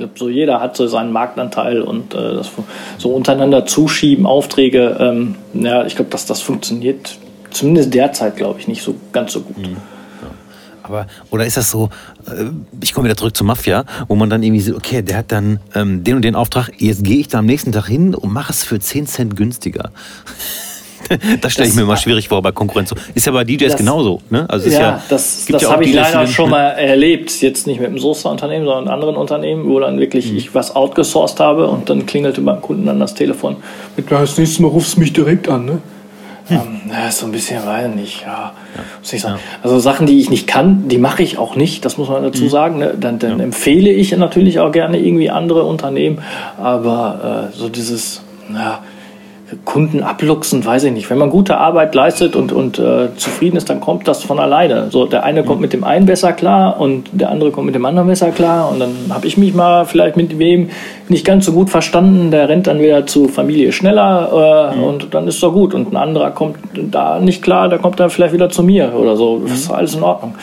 glaube, so jeder hat so seinen Marktanteil und äh, das so untereinander zuschieben, Aufträge, ähm, ja, ich glaube, dass das funktioniert zumindest derzeit, glaube ich, nicht so ganz so gut. Aber, oder ist das so, äh, ich komme wieder zurück zur Mafia, wo man dann irgendwie sieht, okay, der hat dann ähm, den und den Auftrag, jetzt gehe ich da am nächsten Tag hin und mache es für 10 Cent günstiger. das stelle ich mir immer schwierig vor bei Konkurrenz. Ist ja bei DJs das, genauso. Ne? Also ja, ja, das, das ja habe ich leider schon mal erlebt. Jetzt nicht mit einem Soße-Unternehmen, sondern mit anderen Unternehmen, wo dann wirklich mhm. ich was outgesourced habe und dann klingelte beim Kunden dann das Telefon mit, das nächste Mal rufst du mich direkt an. Ne? Ähm, ja, so ein bisschen, weiß nicht, ja. Muss ich sagen. Also Sachen, die ich nicht kann, die mache ich auch nicht, das muss man dazu mhm. sagen. Ne? Dann, dann ja. empfehle ich natürlich auch gerne irgendwie andere Unternehmen, aber äh, so dieses, ja, Kunden abluchsen, weiß ich nicht. Wenn man gute Arbeit leistet und, und äh, zufrieden ist, dann kommt das von alleine. So, der eine kommt mhm. mit dem einen besser klar und der andere kommt mit dem anderen besser klar. Und dann habe ich mich mal vielleicht mit wem nicht ganz so gut verstanden. Der rennt dann wieder zu Familie schneller äh, mhm. und dann ist doch gut. Und ein anderer kommt da nicht klar, der kommt dann vielleicht wieder zu mir oder so. Das ist mhm. alles in Ordnung.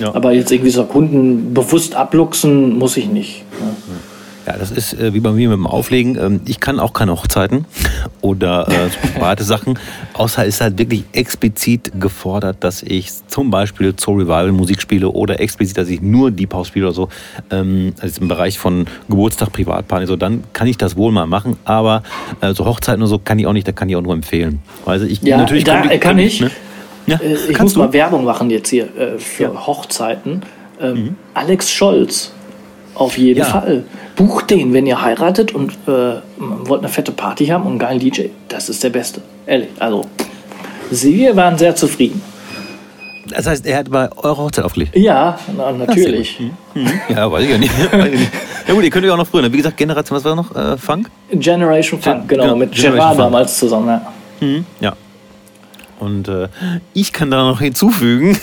Ja. Aber jetzt irgendwie so Kunden bewusst abluchsen muss ich nicht. Ne? Ja, das ist äh, wie bei mir mit dem Auflegen. Ähm, ich kann auch keine Hochzeiten oder äh, private Sachen, außer es ist halt wirklich explizit gefordert, dass ich zum Beispiel zur Revival Musik spiele oder explizit, dass ich nur Deep House spiele oder so. Ähm, also im Bereich von Geburtstag, Privatparty, so dann kann ich das wohl mal machen, aber äh, so Hochzeiten und so kann ich auch nicht, da kann ich auch nur empfehlen. Also ich ja, natürlich da kann, kann ich. Ne? Ja, äh, ich muss du? mal Werbung machen jetzt hier äh, für ja. Hochzeiten. Ähm, mhm. Alex Scholz auf jeden ja. Fall. Bucht den, wenn ihr heiratet und äh, wollt eine fette Party haben und einen geilen DJ. Das ist der Beste. Ehrlich. Also, wir waren sehr zufrieden. Das heißt, er hat bei eurer Hochzeit aufgelegt? Ja, na, natürlich. Mhm. Ja, weiß ich ja nicht. ja gut, ihr könnt ja auch noch früher. Ne? Wie gesagt, Generation, was war noch? Äh, Funk? Generation Funk, genau. genau mit Gerard damals zusammen. Ja. Mhm. ja. Und äh, ich kann da noch hinzufügen,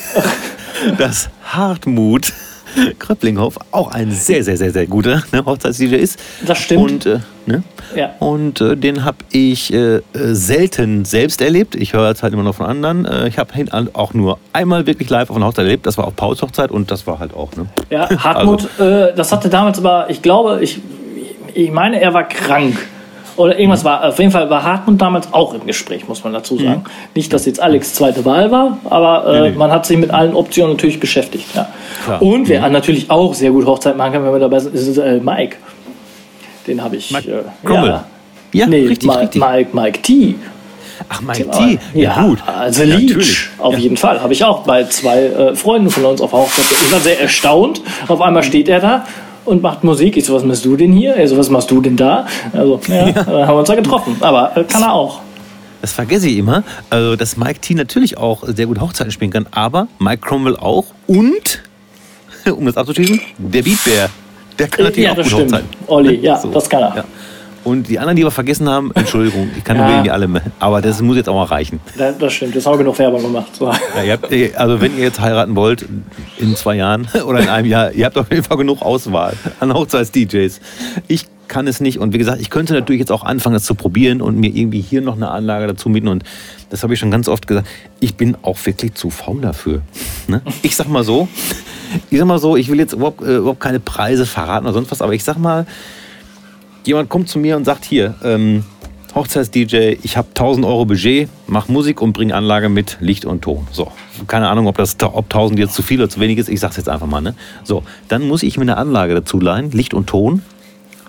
dass Hartmut Kröpplinghoff auch ein sehr, sehr, sehr, sehr guter ne, Hochzeits-DJ ist. Das stimmt. Und, äh, ne? ja. und äh, den habe ich äh, selten selbst erlebt. Ich höre es halt immer noch von anderen. Äh, ich habe auch nur einmal wirklich live auf einer Hochzeit erlebt. Das war auf Pauls Hochzeit und das war halt auch. Ne? Ja, Hartmut, also. Äh, das hatte damals aber, ich glaube, ich, ich meine, er war krank. Oder irgendwas war, auf jeden Fall war Hartmut damals auch im Gespräch, muss man dazu mhm. sagen. Mhm. Nicht, dass jetzt Alex zweite Wahl war, aber äh, nee, nee. man hat sich mit allen Optionen natürlich beschäftigt. Ja. Und wer mhm. natürlich auch sehr gut Hochzeit machen kann, wenn wir dabei sind, ist äh, Mike. Den habe ich. Mike äh, ja. ja, nee, richtig, Ma richtig. Mike, Mike T. Ach, Mike T. Ja, ja, gut. Also ja, Leech, auf ja. jeden Fall. Habe ich auch bei zwei äh, Freunden von uns auf Hochzeit. Ich war sehr erstaunt. Auf einmal steht er da und macht Musik. Ich so, was machst du denn hier? Er so, was machst du denn da? Also, ja, ja. haben wir uns da getroffen. Aber äh, kann er auch. Das vergesse ich immer. Also, dass Mike T natürlich auch sehr gut Hochzeiten spielen kann, aber Mike Cromwell auch und, um das abzuschließen, der Beatbär. Der kann natürlich ja, auch gut stimmt. Hochzeiten. Olli, ja, so. das kann er. Ja. Und die anderen, die wir vergessen haben, Entschuldigung, ich kann ja. nur die alle. Aber das muss jetzt auch mal reichen. Das stimmt, das haben wir genug Werbung gemacht. So. Ja, habt, also wenn ihr jetzt heiraten wollt, in zwei Jahren oder in einem Jahr, ihr habt auf jeden Fall genug Auswahl an Hochzeits-DJs. Ich kann es nicht. Und wie gesagt, ich könnte natürlich jetzt auch anfangen, das zu probieren und mir irgendwie hier noch eine Anlage dazu mieten. Und das habe ich schon ganz oft gesagt. Ich bin auch wirklich zu faul dafür. Ne? Ich sag mal so, ich sag mal so, ich will jetzt überhaupt, äh, überhaupt keine Preise verraten oder sonst was, aber ich sag mal, jemand kommt zu mir und sagt, hier, ähm, Hochzeits-DJ, ich habe 1000 Euro Budget, mach Musik und bring Anlage mit Licht und Ton. So, keine Ahnung, ob das ob 1000 jetzt zu viel oder zu wenig ist, ich sag's jetzt einfach mal. Ne? So, dann muss ich mir eine Anlage dazu leihen, Licht und Ton.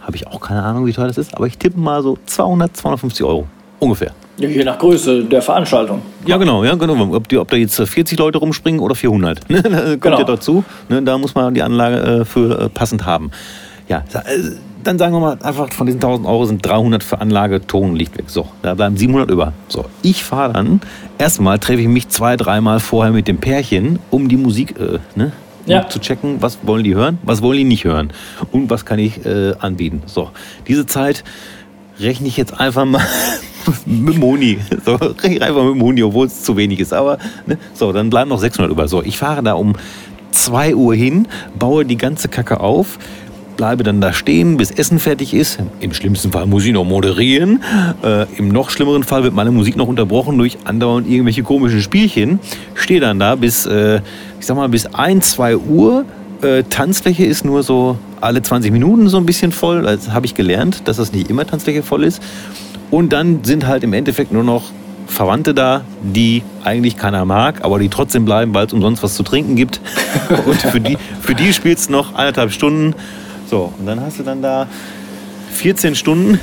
Habe ich auch keine Ahnung, wie teuer das ist, aber ich tippe mal so 200, 250 Euro. Ungefähr. Je nach Größe der Veranstaltung. Ja, genau, ja, genau. Ob, die, ob da jetzt 40 Leute rumspringen oder 400. Ne? Kommt genau. ja dazu. Ne? Da muss man die Anlage äh, für äh, passend haben. Ja, äh, dann sagen wir mal einfach, von diesen 1000 Euro sind 300 für Anlage, Ton, Licht weg. So, da bleiben 700 über. So, ich fahre dann, erstmal treffe ich mich zwei, dreimal vorher mit dem Pärchen, um die Musik äh, ne, ja. zu checken, was wollen die hören, was wollen die nicht hören und was kann ich äh, anbieten. So, diese Zeit rechne ich jetzt einfach mal mit Moni. So, rechne ich einfach mit Moni, obwohl es zu wenig ist. Aber, ne, so, dann bleiben noch 600 über. So, ich fahre da um 2 Uhr hin, baue die ganze Kacke auf, bleibe dann da stehen, bis Essen fertig ist. Im schlimmsten Fall muss ich noch moderieren. Äh, Im noch schlimmeren Fall wird meine Musik noch unterbrochen durch andauernd irgendwelche komischen Spielchen. Stehe dann da bis, äh, ich sag mal, bis 1, 2 Uhr. Äh, Tanzfläche ist nur so alle 20 Minuten so ein bisschen voll. Das habe ich gelernt, dass das nicht immer Tanzfläche voll ist. Und dann sind halt im Endeffekt nur noch Verwandte da, die eigentlich keiner mag, aber die trotzdem bleiben, weil es umsonst was zu trinken gibt. Und für die, für die spielst du noch eineinhalb Stunden. So, und dann hast du dann da 14 Stunden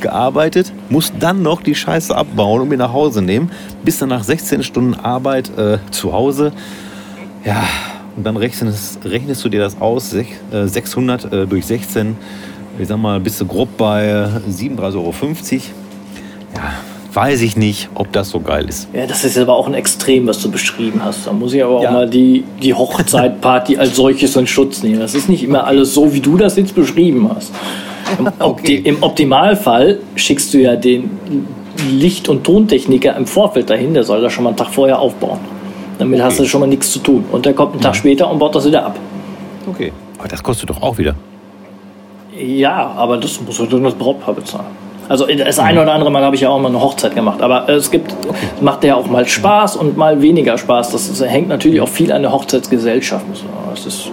gearbeitet, muss dann noch die Scheiße abbauen und mir nach Hause nehmen. Bis dann nach 16 Stunden Arbeit äh, zu Hause. Ja, und dann rechnest, rechnest du dir das aus, 600 äh, durch 16. Ich sag mal, bist du grob bei 37,50 Euro. Ja, weiß ich nicht, ob das so geil ist. Ja, das ist aber auch ein Extrem, was du beschrieben hast. Da muss ich aber auch ja. mal die, die Hochzeitparty als solches in Schutz nehmen. Das ist nicht immer alles so, wie du das jetzt beschrieben hast. Im, okay. Im Optimalfall schickst du ja den Licht- und Tontechniker im Vorfeld dahin, der soll das schon mal einen Tag vorher aufbauen. Damit okay. hast du schon mal nichts zu tun. Und der kommt einen Tag ja. später und baut das wieder ab. Okay. Aber das kostet doch auch wieder. Ja, aber das muss er dann das Brautpaar bezahlen. Also das eine oder andere Mal habe ich ja auch mal eine Hochzeit gemacht. Aber es gibt, macht ja auch mal Spaß und mal weniger Spaß. Das, das hängt natürlich auch viel an der Hochzeitsgesellschaft. Das ist, ja.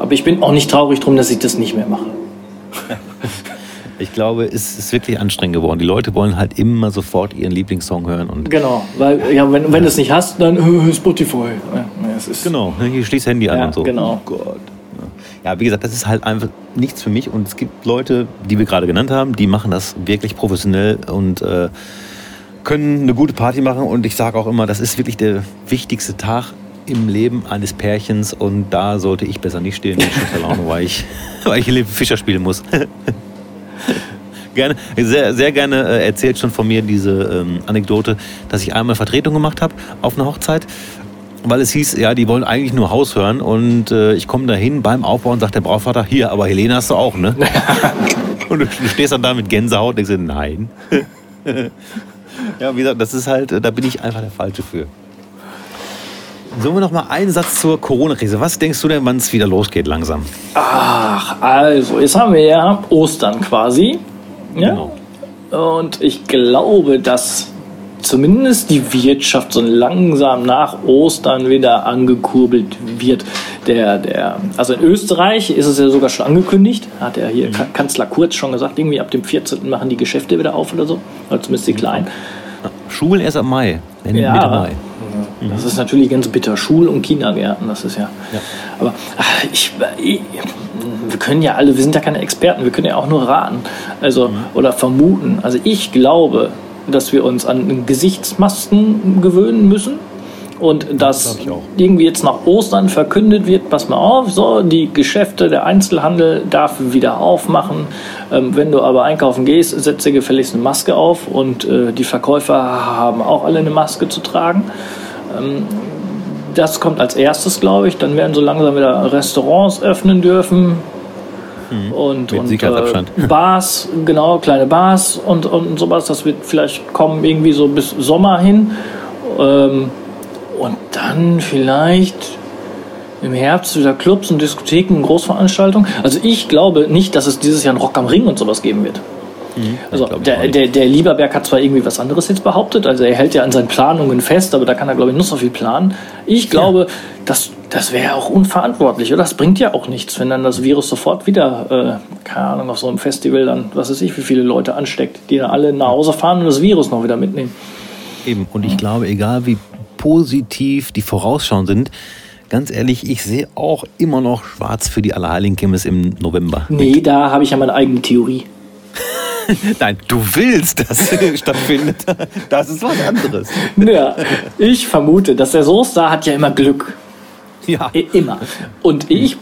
Aber ich bin auch nicht traurig drum, dass ich das nicht mehr mache. Ich glaube, es ist wirklich anstrengend geworden. Die Leute wollen halt immer sofort ihren Lieblingssong hören. Und genau, weil ja, wenn, wenn du es nicht hast, dann äh, Spotify. Ja, genau, hier schließt Handy an ja, und so. Genau. Oh Gott ja, wie gesagt, das ist halt einfach nichts für mich. Und es gibt Leute, die wir gerade genannt haben, die machen das wirklich professionell und äh, können eine gute Party machen. Und ich sage auch immer, das ist wirklich der wichtigste Tag im Leben eines Pärchens. Und da sollte ich besser nicht stehen, Laune, weil ich, weil ich Fischer spielen muss. gerne, sehr, sehr gerne äh, erzählt schon von mir diese ähm, Anekdote, dass ich einmal Vertretung gemacht habe auf einer Hochzeit weil es hieß, ja, die wollen eigentlich nur Haus hören und äh, ich komme dahin beim Aufbau und sagt der Brautvater, hier, aber Helene hast du auch, ne? und du, du, stehst dann da mit Gänsehaut und denkst, nein. ja, wie gesagt, das ist halt, da bin ich einfach der Falsche für. Sollen wir noch mal einen Satz zur Corona-Krise. Was denkst du denn, wann es wieder losgeht langsam? Ach, also, jetzt haben wir ja Ostern quasi. Ja? Genau. Und ich glaube, dass zumindest die Wirtschaft so langsam nach Ostern wieder angekurbelt wird. Der, der, also in Österreich ist es ja sogar schon angekündigt, hat er hier mhm. Kanzler Kurz schon gesagt, irgendwie ab dem 14. machen die Geschäfte wieder auf oder so, oder zumindest die kleinen. Schulen erst ab Mai, Mitte ja, Mai. Das ist natürlich ganz bitter. Schul- und Kindergärten, das ist ja. ja. Aber ach, ich, ich, wir können ja alle, wir sind ja keine Experten, wir können ja auch nur raten. Also, mhm. oder vermuten. Also ich glaube, dass wir uns an Gesichtsmasken gewöhnen müssen und dass das irgendwie jetzt nach Ostern verkündet wird, pass mal auf, so die Geschäfte, der Einzelhandel darf wieder aufmachen. Ähm, wenn du aber einkaufen gehst, setze gefälligst eine Maske auf und äh, die Verkäufer haben auch alle eine Maske zu tragen. Ähm, das kommt als erstes, glaube ich. Dann werden so langsam wieder Restaurants öffnen dürfen. Mhm. Und, und äh, Bars, genau, kleine Bars und, und sowas. Das wird vielleicht kommen irgendwie so bis Sommer hin. Ähm, und dann vielleicht im Herbst wieder Clubs und Diskotheken, Großveranstaltungen. Also ich glaube nicht, dass es dieses Jahr ein Rock am Ring und sowas geben wird. Mhm, also der, der, der Lieberberg hat zwar irgendwie was anderes jetzt behauptet, also er hält ja an seinen Planungen fest, aber da kann er glaube ich nur so viel planen. Ich glaube, ja. dass das wäre auch unverantwortlich, oder? Das bringt ja auch nichts, wenn dann das Virus sofort wieder, äh, keine Ahnung, auf so einem Festival dann, was weiß ich, wie viele Leute ansteckt, die dann alle nach Hause fahren und das Virus noch wieder mitnehmen. Eben, und ich glaube, egal wie positiv die Vorausschauen sind, ganz ehrlich, ich sehe auch immer noch schwarz für die Allerheiligen Kirmes im November. Nee, da habe ich ja meine eigene Theorie. Nein, du willst, dass es stattfindet. Das ist was anderes. Ja, ich vermute, dass der Soße da hat ja immer Glück. Ja. Immer. Und ich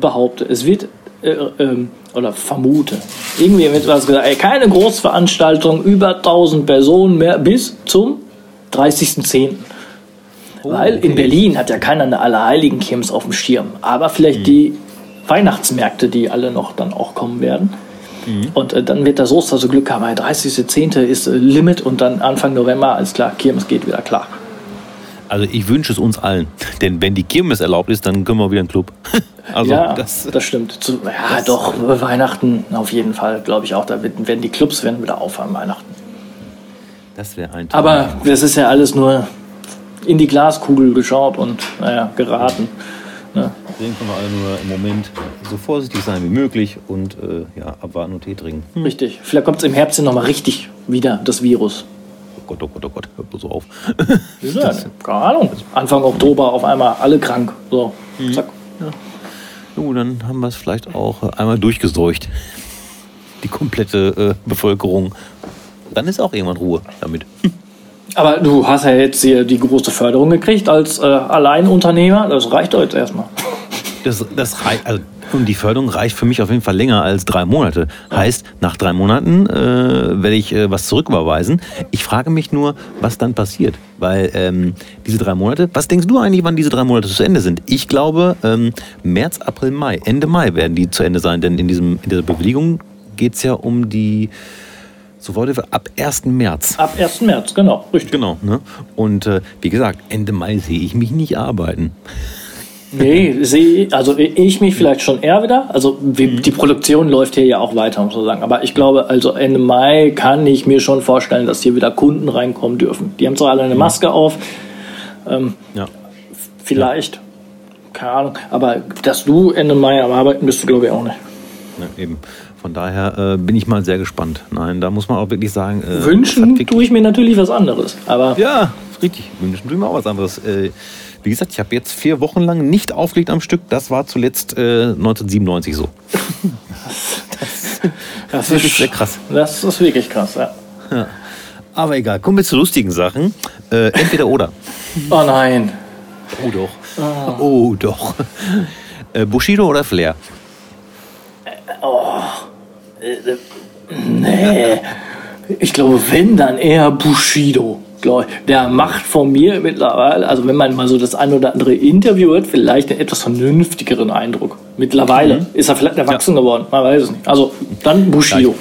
behaupte, es wird äh, ähm, oder vermute, irgendwie wird was gesagt, ey, keine Großveranstaltung über 1000 Personen mehr bis zum 30.10. Oh, Weil okay. in Berlin hat ja keiner eine Allerheiligen Kirmes auf dem Schirm. Aber vielleicht mhm. die Weihnachtsmärkte, die alle noch dann auch kommen werden. Mhm. Und äh, dann wird der Soester so Glück haben, 30.10. ist äh, Limit und dann Anfang November, alles klar, Kirmes geht wieder klar. Also ich wünsche es uns allen. Denn wenn die Kirmes erlaubt ist, dann können wir wieder einen Club. Also ja, das, das stimmt. Zu, ja, das doch, Weihnachten auf jeden Fall, glaube ich auch. Da werden die Clubs werden wieder auf an Weihnachten. Das wäre ein Traum. Aber das ist ja alles nur in die Glaskugel geschaut und naja, geraten. Ne? Deswegen können wir alle nur im Moment so vorsichtig sein wie möglich und äh, ja, abwarten und Tee trinken. Richtig. Vielleicht kommt es im Herbst nochmal richtig wieder, das Virus. Gott, oh Gott, oh Gott, hör bloß auf. ja, keine Ahnung. Anfang Oktober auf einmal alle krank. So, mhm. zack. Ja. Jo, dann haben wir es vielleicht auch einmal durchgeseucht. die komplette äh, Bevölkerung. Dann ist auch irgendwann Ruhe damit. Aber du hast ja jetzt hier die große Förderung gekriegt als äh, Alleinunternehmer. Das reicht doch jetzt erstmal. Das, das reicht, also, und die Förderung reicht für mich auf jeden Fall länger als drei Monate. Heißt, nach drei Monaten äh, werde ich äh, was zurücküberweisen. Ich frage mich nur, was dann passiert. Weil ähm, diese drei Monate, was denkst du eigentlich, wann diese drei Monate zu Ende sind? Ich glaube, ähm, März, April, Mai, Ende Mai werden die zu Ende sein. Denn in, diesem, in dieser Bewilligung geht es ja um die so wollte ab 1. März. Ab 1. März, genau, richtig. Genau. Ne? Und äh, wie gesagt, Ende Mai sehe ich mich nicht arbeiten. Nee, sehe also ich mich vielleicht schon eher wieder. Also mhm. die Produktion läuft hier ja auch weiter, muss man sagen. Aber ich glaube, also Ende Mai kann ich mir schon vorstellen, dass hier wieder Kunden reinkommen dürfen. Die haben zwar alle eine mhm. Maske auf. Ähm, ja. Vielleicht. Ja. Keine Ahnung. Aber dass du Ende Mai am Arbeiten bist, du glaube ich auch nicht. Ja, eben. Von daher äh, bin ich mal sehr gespannt. Nein, da muss man auch wirklich sagen. Äh, wünschen tue ich mir natürlich was anderes. Aber ja, richtig. Wünschen tue ich mir auch was anderes. Äh, wie gesagt, ich habe jetzt vier Wochen lang nicht aufgelegt am Stück. Das war zuletzt äh, 1997 so. das, das, das, ist sehr krass. Das ist wirklich krass, ja. ja. Aber egal, kommen wir zu lustigen Sachen. Äh, entweder oder. Oh nein. Oh doch. Oh, oh doch. Äh, Bushido oder Flair? Oh. Nee. Ich glaube, wenn, dann eher Bushido. Der macht von mir mittlerweile, also wenn man mal so das ein oder andere Interview hört, vielleicht einen etwas vernünftigeren Eindruck. Mittlerweile mhm. ist er vielleicht erwachsen ja. geworden, man weiß es nicht. Also dann Bushido.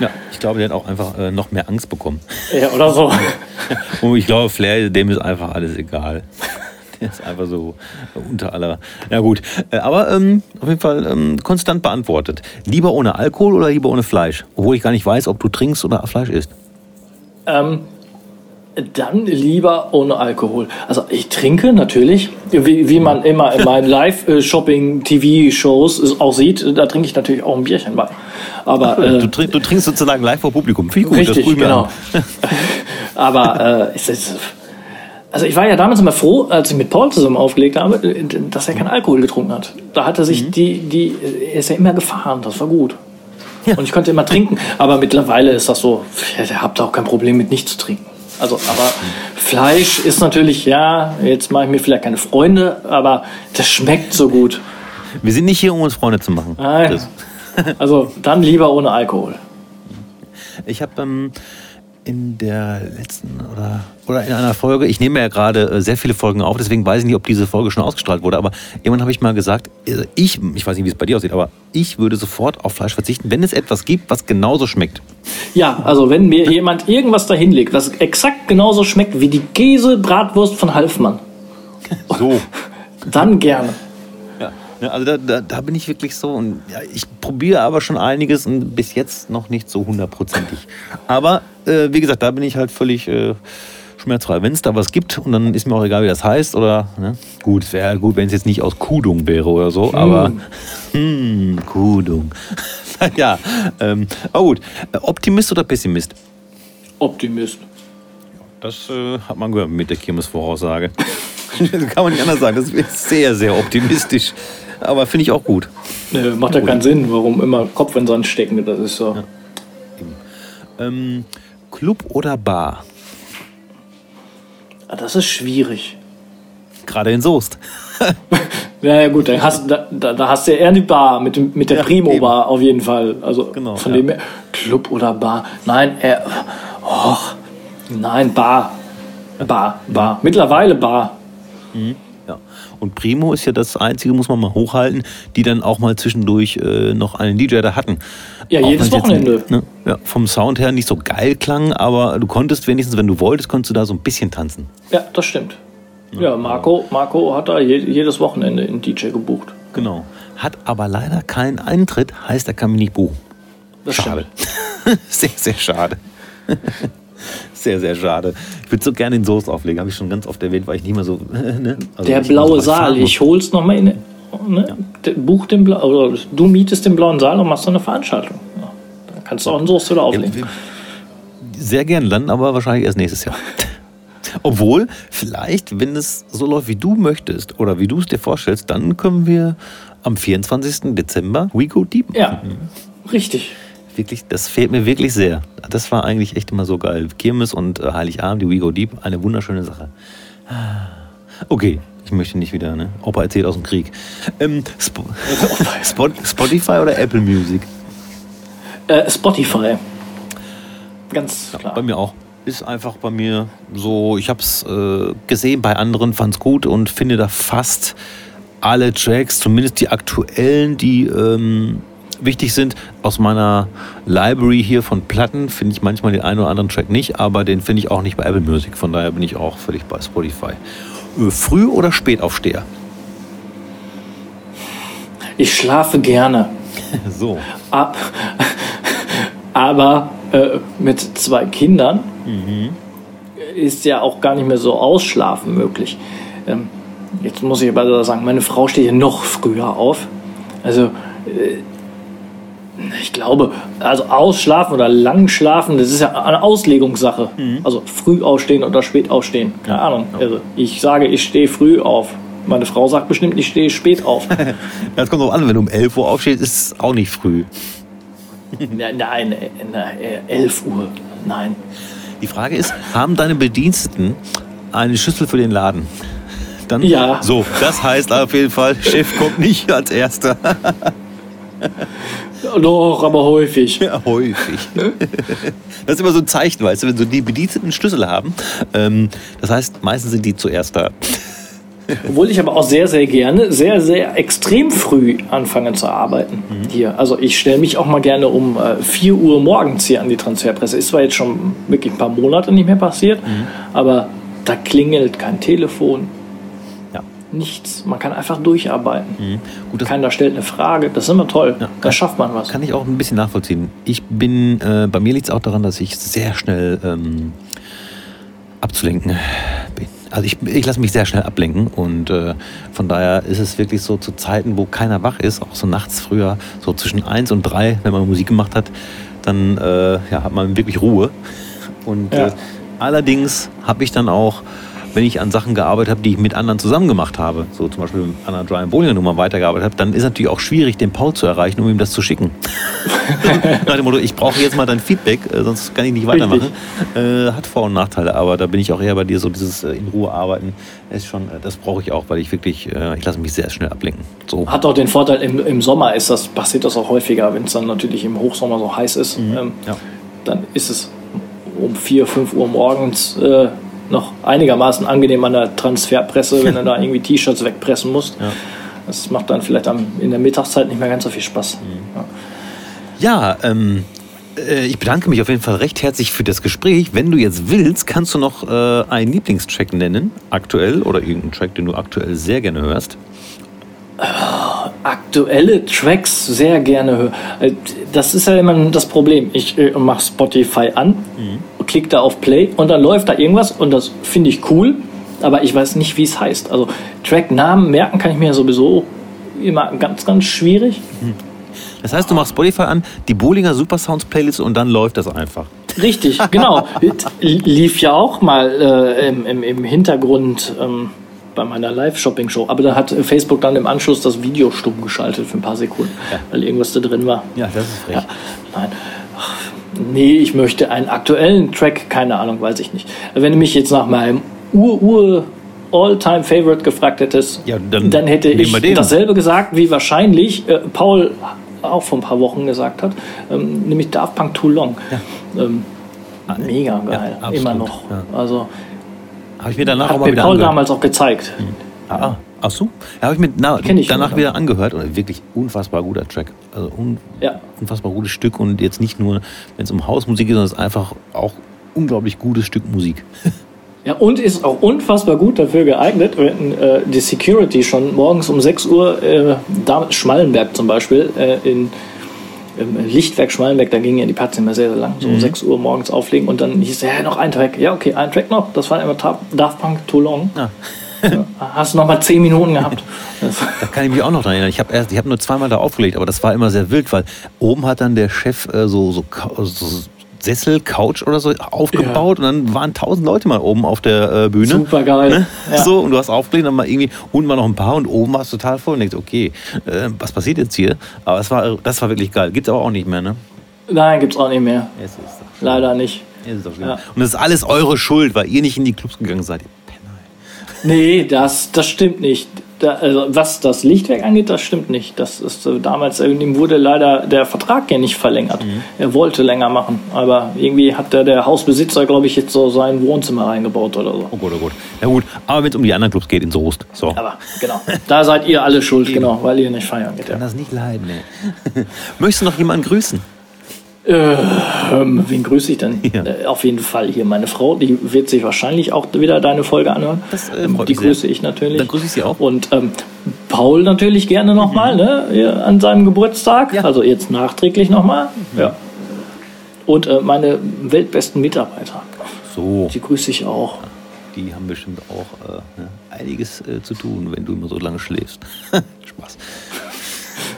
Ja, ich glaube, der hat auch einfach äh, noch mehr Angst bekommen. Ja, oder so. Und ich glaube, Flair, dem ist einfach alles egal. Der ist einfach so unter aller. Ja, gut. Äh, aber ähm, auf jeden Fall ähm, konstant beantwortet. Lieber ohne Alkohol oder lieber ohne Fleisch? Obwohl ich gar nicht weiß, ob du trinkst oder Fleisch isst. Ähm, dann lieber ohne Alkohol. Also ich trinke natürlich, wie, wie man immer in meinen Live-Shopping-TV-Shows auch sieht, da trinke ich natürlich auch ein Bierchen bei. Aber, äh, du, trink, du, trinkst sozusagen live vor Publikum. Viel gut, richtig, das genau. Aber äh, ist, also ich war ja damals immer froh, als ich mit Paul zusammen aufgelegt habe, dass er keinen Alkohol getrunken hat. Da hatte sich mhm. die, die, er ist ja immer gefahren, das war gut. Ja. Und ich konnte immer trinken. Aber mittlerweile ist das so, ihr habt auch kein Problem mit nichts zu trinken. Also, aber Fleisch ist natürlich, ja, jetzt mache ich mir vielleicht keine Freunde, aber das schmeckt so gut. Wir sind nicht hier, um uns Freunde zu machen. Nein. Also dann lieber ohne Alkohol. Ich habe ähm, in der letzten oder, oder in einer Folge, ich nehme ja gerade äh, sehr viele Folgen auf, deswegen weiß ich nicht, ob diese Folge schon ausgestrahlt wurde, aber irgendwann habe ich mal gesagt, äh, ich, ich weiß nicht, wie es bei dir aussieht, aber ich würde sofort auf Fleisch verzichten, wenn es etwas gibt, was genauso schmeckt. Ja, also wenn mir jemand irgendwas dahin legt, was exakt genauso schmeckt wie die Käse-Bratwurst von Halfmann. So. Dann gerne. Ja, also da, da, da, bin ich wirklich so und ja, ich probiere aber schon einiges und bis jetzt noch nicht so hundertprozentig. Aber äh, wie gesagt, da bin ich halt völlig äh, schmerzfrei. Wenn es da was gibt und dann ist mir auch egal, wie das heißt oder ne? gut, es wäre gut, wenn es jetzt nicht aus Kudung wäre oder so, hm. aber hm, Kudung. ja, ähm, aber gut. Optimist oder Pessimist? Optimist. Das äh, hat man gehört mit der Kirmesvoraussage. das kann man nicht anders sagen. Das ist sehr, sehr optimistisch. Aber finde ich auch gut. Nee, macht ja keinen Sinn, warum immer Kopf in den Sand stecken. Das ist so. Ja. Ähm, Club oder Bar? Ah, das ist schwierig. Gerade in Soest. ja, ja, gut, dann hast, da, da hast du ja eher die Bar mit, dem, mit der ja, Primo-Bar auf jeden Fall. Also genau, von ja. dem her, Club oder Bar. Nein, er. Oh, nein, Bar. Bar, Bar. Mittlerweile Bar. Mhm. Ja. Und Primo ist ja das Einzige, muss man mal hochhalten, die dann auch mal zwischendurch äh, noch einen DJ da hatten. Ja, auch jedes Wochenende. Jetzt, ne, ja, vom Sound her nicht so geil klang, aber du konntest wenigstens, wenn du wolltest, konntest du da so ein bisschen tanzen. Ja, das stimmt. Ja, Marco, Marco hat da jedes Wochenende einen DJ gebucht. Genau. Hat aber leider keinen Eintritt, heißt, er kann mich nicht buchen. Das schade. sehr, sehr schade. Sehr, sehr schade. Ich würde so gerne den Soße auflegen, habe ich schon ganz oft erwähnt, weil ich nicht mehr so. Ne? Also der blaue Saal, ich hol's nochmal in. Ne? Ja. Buch den Bla oder du mietest den blauen Saal und machst so eine Veranstaltung. Ja. Dann kannst du auch einen Soße wieder auflegen. Sehr gern landen, aber wahrscheinlich erst nächstes Jahr. Obwohl, vielleicht, wenn es so läuft, wie du möchtest oder wie du es dir vorstellst, dann können wir am 24. Dezember We Go Deep. Ja, richtig. wirklich, das fehlt mir wirklich sehr. Das war eigentlich echt immer so geil. Kirmes und äh, Heiligabend, die We Go Deep, eine wunderschöne Sache. Okay, ich möchte nicht wieder, ne? Opa erzählt aus dem Krieg. Ähm, Sp Spot Spotify oder Apple Music? Äh, Spotify. Ganz klar. Ja, bei mir auch. Ist einfach bei mir so, ich habe es äh, gesehen bei anderen, fand es gut und finde da fast alle Tracks, zumindest die aktuellen, die ähm, wichtig sind, aus meiner Library hier von Platten, finde ich manchmal den einen oder anderen Track nicht, aber den finde ich auch nicht bei Apple Music. Von daher bin ich auch völlig bei Spotify. Äh, früh oder spät aufsteher? Ich schlafe gerne. so. Ab, aber äh, mit zwei Kindern mhm. ist ja auch gar nicht mehr so ausschlafen möglich. Ähm, jetzt muss ich aber sagen, meine Frau steht hier noch früher auf. Also äh, ich glaube, also ausschlafen oder lang schlafen, das ist ja eine Auslegungssache. Mhm. Also früh aufstehen oder spät aufstehen. Keine Ahnung. Also ich sage, ich stehe früh auf. Meine Frau sagt bestimmt, ich stehe spät auf. das kommt auch an, wenn du um 11 Uhr aufstehst, ist es auch nicht früh. nein, nein, 11 Uhr. Nein. Die Frage ist, haben deine Bediensteten eine Schüssel für den Laden? Dann, ja. So, das heißt auf jeden Fall, Chef kommt nicht als Erster. Doch, aber häufig. Ja, häufig. Das ist immer so ein Zeichen, weißt du, wenn so die Bediensteten Schlüssel haben. Ähm, das heißt, meistens sind die zuerst da. Obwohl ich aber auch sehr, sehr gerne, sehr, sehr extrem früh anfange zu arbeiten mhm. hier. Also ich stelle mich auch mal gerne um äh, 4 Uhr morgens hier an die Transferpresse. Ist zwar jetzt schon wirklich ein paar Monate nicht mehr passiert, mhm. aber da klingelt kein Telefon, nichts. Man kann einfach durcharbeiten. Mhm. Gut, Keiner stellt eine Frage. Das ist immer toll. Ja, da schafft man was. Kann ich auch ein bisschen nachvollziehen. Ich bin, äh, bei mir liegt es auch daran, dass ich sehr schnell ähm, abzulenken bin. Also ich, ich lasse mich sehr schnell ablenken und äh, von daher ist es wirklich so zu Zeiten, wo keiner wach ist, auch so nachts früher, so zwischen eins und drei, wenn man Musik gemacht hat, dann äh, ja, hat man wirklich Ruhe. Und ja. Äh, allerdings habe ich dann auch wenn ich an Sachen gearbeitet habe, die ich mit anderen zusammen gemacht habe, so zum Beispiel an einer Brian Bollinger Nummer weitergearbeitet habe, dann ist natürlich auch schwierig, den Paul zu erreichen, um ihm das zu schicken. Nach dem Motto, ich brauche jetzt mal dein Feedback, äh, sonst kann ich nicht weitermachen. Äh, hat Vor- und Nachteile, aber da bin ich auch eher bei dir, so dieses äh, in Ruhe arbeiten, ist schon, äh, das brauche ich auch, weil ich wirklich, äh, ich lasse mich sehr schnell ablenken. So. Hat auch den Vorteil, im, im Sommer ist das, passiert das auch häufiger, wenn es dann natürlich im Hochsommer so heiß ist, mhm. ähm, ja. dann ist es um 4, 5 Uhr morgens äh, noch einigermaßen angenehm an der Transferpresse, wenn du da irgendwie T-Shirts wegpressen musst. Ja. Das macht dann vielleicht am, in der Mittagszeit nicht mehr ganz so viel Spaß. Mhm. Ja, ja ähm, äh, ich bedanke mich auf jeden Fall recht herzlich für das Gespräch. Wenn du jetzt willst, kannst du noch äh, einen Lieblingstrack nennen, aktuell, oder irgendeinen Track, den du aktuell sehr gerne hörst. Aktuelle Tracks sehr gerne höre. Äh, das ist ja immer das Problem. Ich äh, mache Spotify an, mhm klicke da auf Play und dann läuft da irgendwas und das finde ich cool, aber ich weiß nicht, wie es heißt. Also Tracknamen merken kann ich mir sowieso immer ganz, ganz schwierig. Das heißt, du machst Spotify an, die Bollinger Super Sounds Playlist und dann läuft das einfach. Richtig, genau. Lief ja auch mal äh, im, im, im, Hintergrund ähm, bei meiner Live-Shopping-Show. Aber da hat Facebook dann im Anschluss das Video stumm geschaltet für ein paar Sekunden, ja. weil irgendwas da drin war. Ja, das ist recht. Ja, nein. Nee, ich möchte einen aktuellen Track, keine Ahnung, weiß ich nicht. Wenn du mich jetzt nach meinem Ur-Ur All-Time-Favorite gefragt hättest, ja, dann, dann, hätte ich dasselbe gesagt, wie wahrscheinlich äh, Paul auch vor ein paar Wochen gesagt hat, ähm, nämlich Daft Punk Too Long. Ja. Ähm, mega geil, ja, immer noch. Also habe ich mir danach hat auch mal mir Paul damals auch gezeigt. Mhm. Ah, ach so. Ja, habe ich mir na, ich danach wieder angehört und wirklich unfassbar guter Track. Also un, ja. unfassbar gutes Stück und jetzt nicht nur, wenn es um Hausmusik geht, sondern es ist einfach auch unglaublich gutes Stück Musik. Ja, und ist auch unfassbar gut dafür geeignet, wenn äh, die Security schon morgens um 6 Uhr, äh, da Schmallenberg zum Beispiel, äh, in Lichtwerk Schmallenberg, da gingen ja die Parts immer sehr, sehr lang, so um mhm. 6 Uhr morgens auflegen und dann hieß es, ja, noch ein Track. Ja, okay, ein Track noch, das war immer Daft Punk Too Long. Ja. Hast du noch mal zehn Minuten gehabt. da kann ich mich auch noch dran erinnern. Ich habe hab nur zweimal da aufgelegt, aber das war immer sehr wild, weil oben hat dann der Chef äh, so, so, so Sessel, Couch oder so aufgebaut ja. und dann waren tausend Leute mal oben auf der äh, Bühne. Super geil. Ne? Ja. So, und du hast aufgelegt, dann mal irgendwie unten war noch ein paar und oben war es total voll und denkst, okay, äh, was passiert jetzt hier? Aber es war, das war wirklich geil. Gibt es aber auch nicht mehr, ne? Nein, gibt's auch nicht mehr. Es ist doch Leider nicht. es ist doch. Ja. Und das ist alles eure Schuld, weil ihr nicht in die Clubs gegangen seid. Penner. Nee, das, das stimmt nicht. Da, also, was das Lichtwerk angeht, das stimmt nicht. Das ist äh, damals irgendwie wurde leider der Vertrag ja nicht verlängert. Mhm. Er wollte länger machen, aber irgendwie hat der, der Hausbesitzer, glaube ich, jetzt so sein Wohnzimmer reingebaut oder so. Oh Gott, oh Gott. Na gut, aber wenn es um die anderen Clubs geht, in Soest. So. Aber genau, da seid ihr alle schuld, genau, weil ihr nicht feiern geht. kann Ja. das nicht leiden, ey. Möchtest du noch jemanden grüßen? Ähm, wen grüße ich denn? Ja. Äh, auf jeden Fall hier meine Frau, die wird sich wahrscheinlich auch wieder deine Folge anhören. Das, äh, Ähm, die mich sehr. grüße ich natürlich. Dann grüße ich sie auch. Mhm. Und ähm, Paul natürlich gerne nochmal, ne? hier An seinem Geburtstag. Ja. Mhm. Also jetzt nachträglich nochmal. Ja. Und äh, meine weltbesten Mitarbeiter. So, Die grüße ich auch. die haben bestimmt auch äh, ne, einiges äh, zu tun, wenn du immer so lange schläfst. Spaß.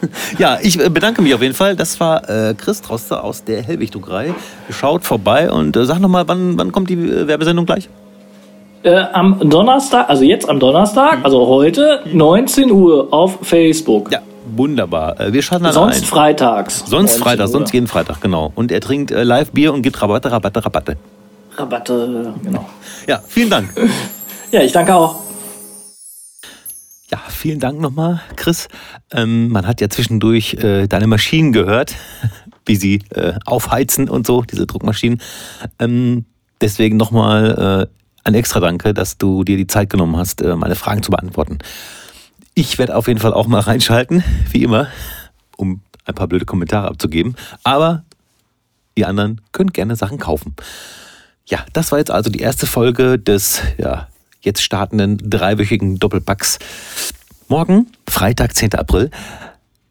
ja, ich äh, bedanke mich auf jeden Fall. Das war äh, Chris Troster aus der Hellwig-Druckerei. Schaut vorbei und äh, sag nochmal, wann, wann kommt die äh, Werbesendung gleich? Äh, am Donnerstag, also jetzt am Donnerstag, also heute, 19 Uhr auf Facebook. Mhm. Ja, wunderbar. Äh, wir schalten dann Sonst ein. freitags. Sonst 19 Freitag, Uhr. sonst jeden Freitag, genau. Und er trinkt äh, live Bier und gibt Rabatte, Rabatte, Rabatte. Rabatte, genau. Ja, vielen Dank. Ja, ich danke auch. Ja, vielen Dank nochmal, Chris. Ähm, man hat ja zwischendurch äh, deine Maschinen gehört, wie sie äh, aufheizen und so, diese Druckmaschinen. Ähm, deswegen nochmal äh, ein extra Danke, dass du dir die Zeit genommen hast, äh, meine Fragen zu beantworten. Ich werde auf jeden Fall auch mal reinschalten, wie immer, um ein paar blöde Kommentare abzugeben. Aber die anderen können gerne Sachen kaufen. Ja, das war jetzt also die erste Folge des ja, jetzt startenden dreiwöchigen Doppelpacks. Morgen, Freitag, 10. April,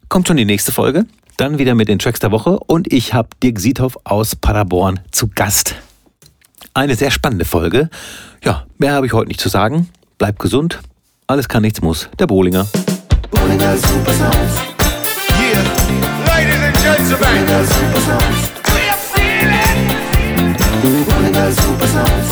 kommt schon die nächste Folge. Dann wieder mit den Tracks der Woche und ich habe Dirk Siethoff aus Paderborn zu Gast. Eine sehr spannende Folge. Ja, mehr habe ich heute nicht zu sagen. Bleibt gesund. Alles kann, nichts muss. Der Bohlinger. Bolinger Super Sounds. Yeah, ladies and gentlemen, Bolinger Super Sounds. we're feeling Bolinger Super Sounds.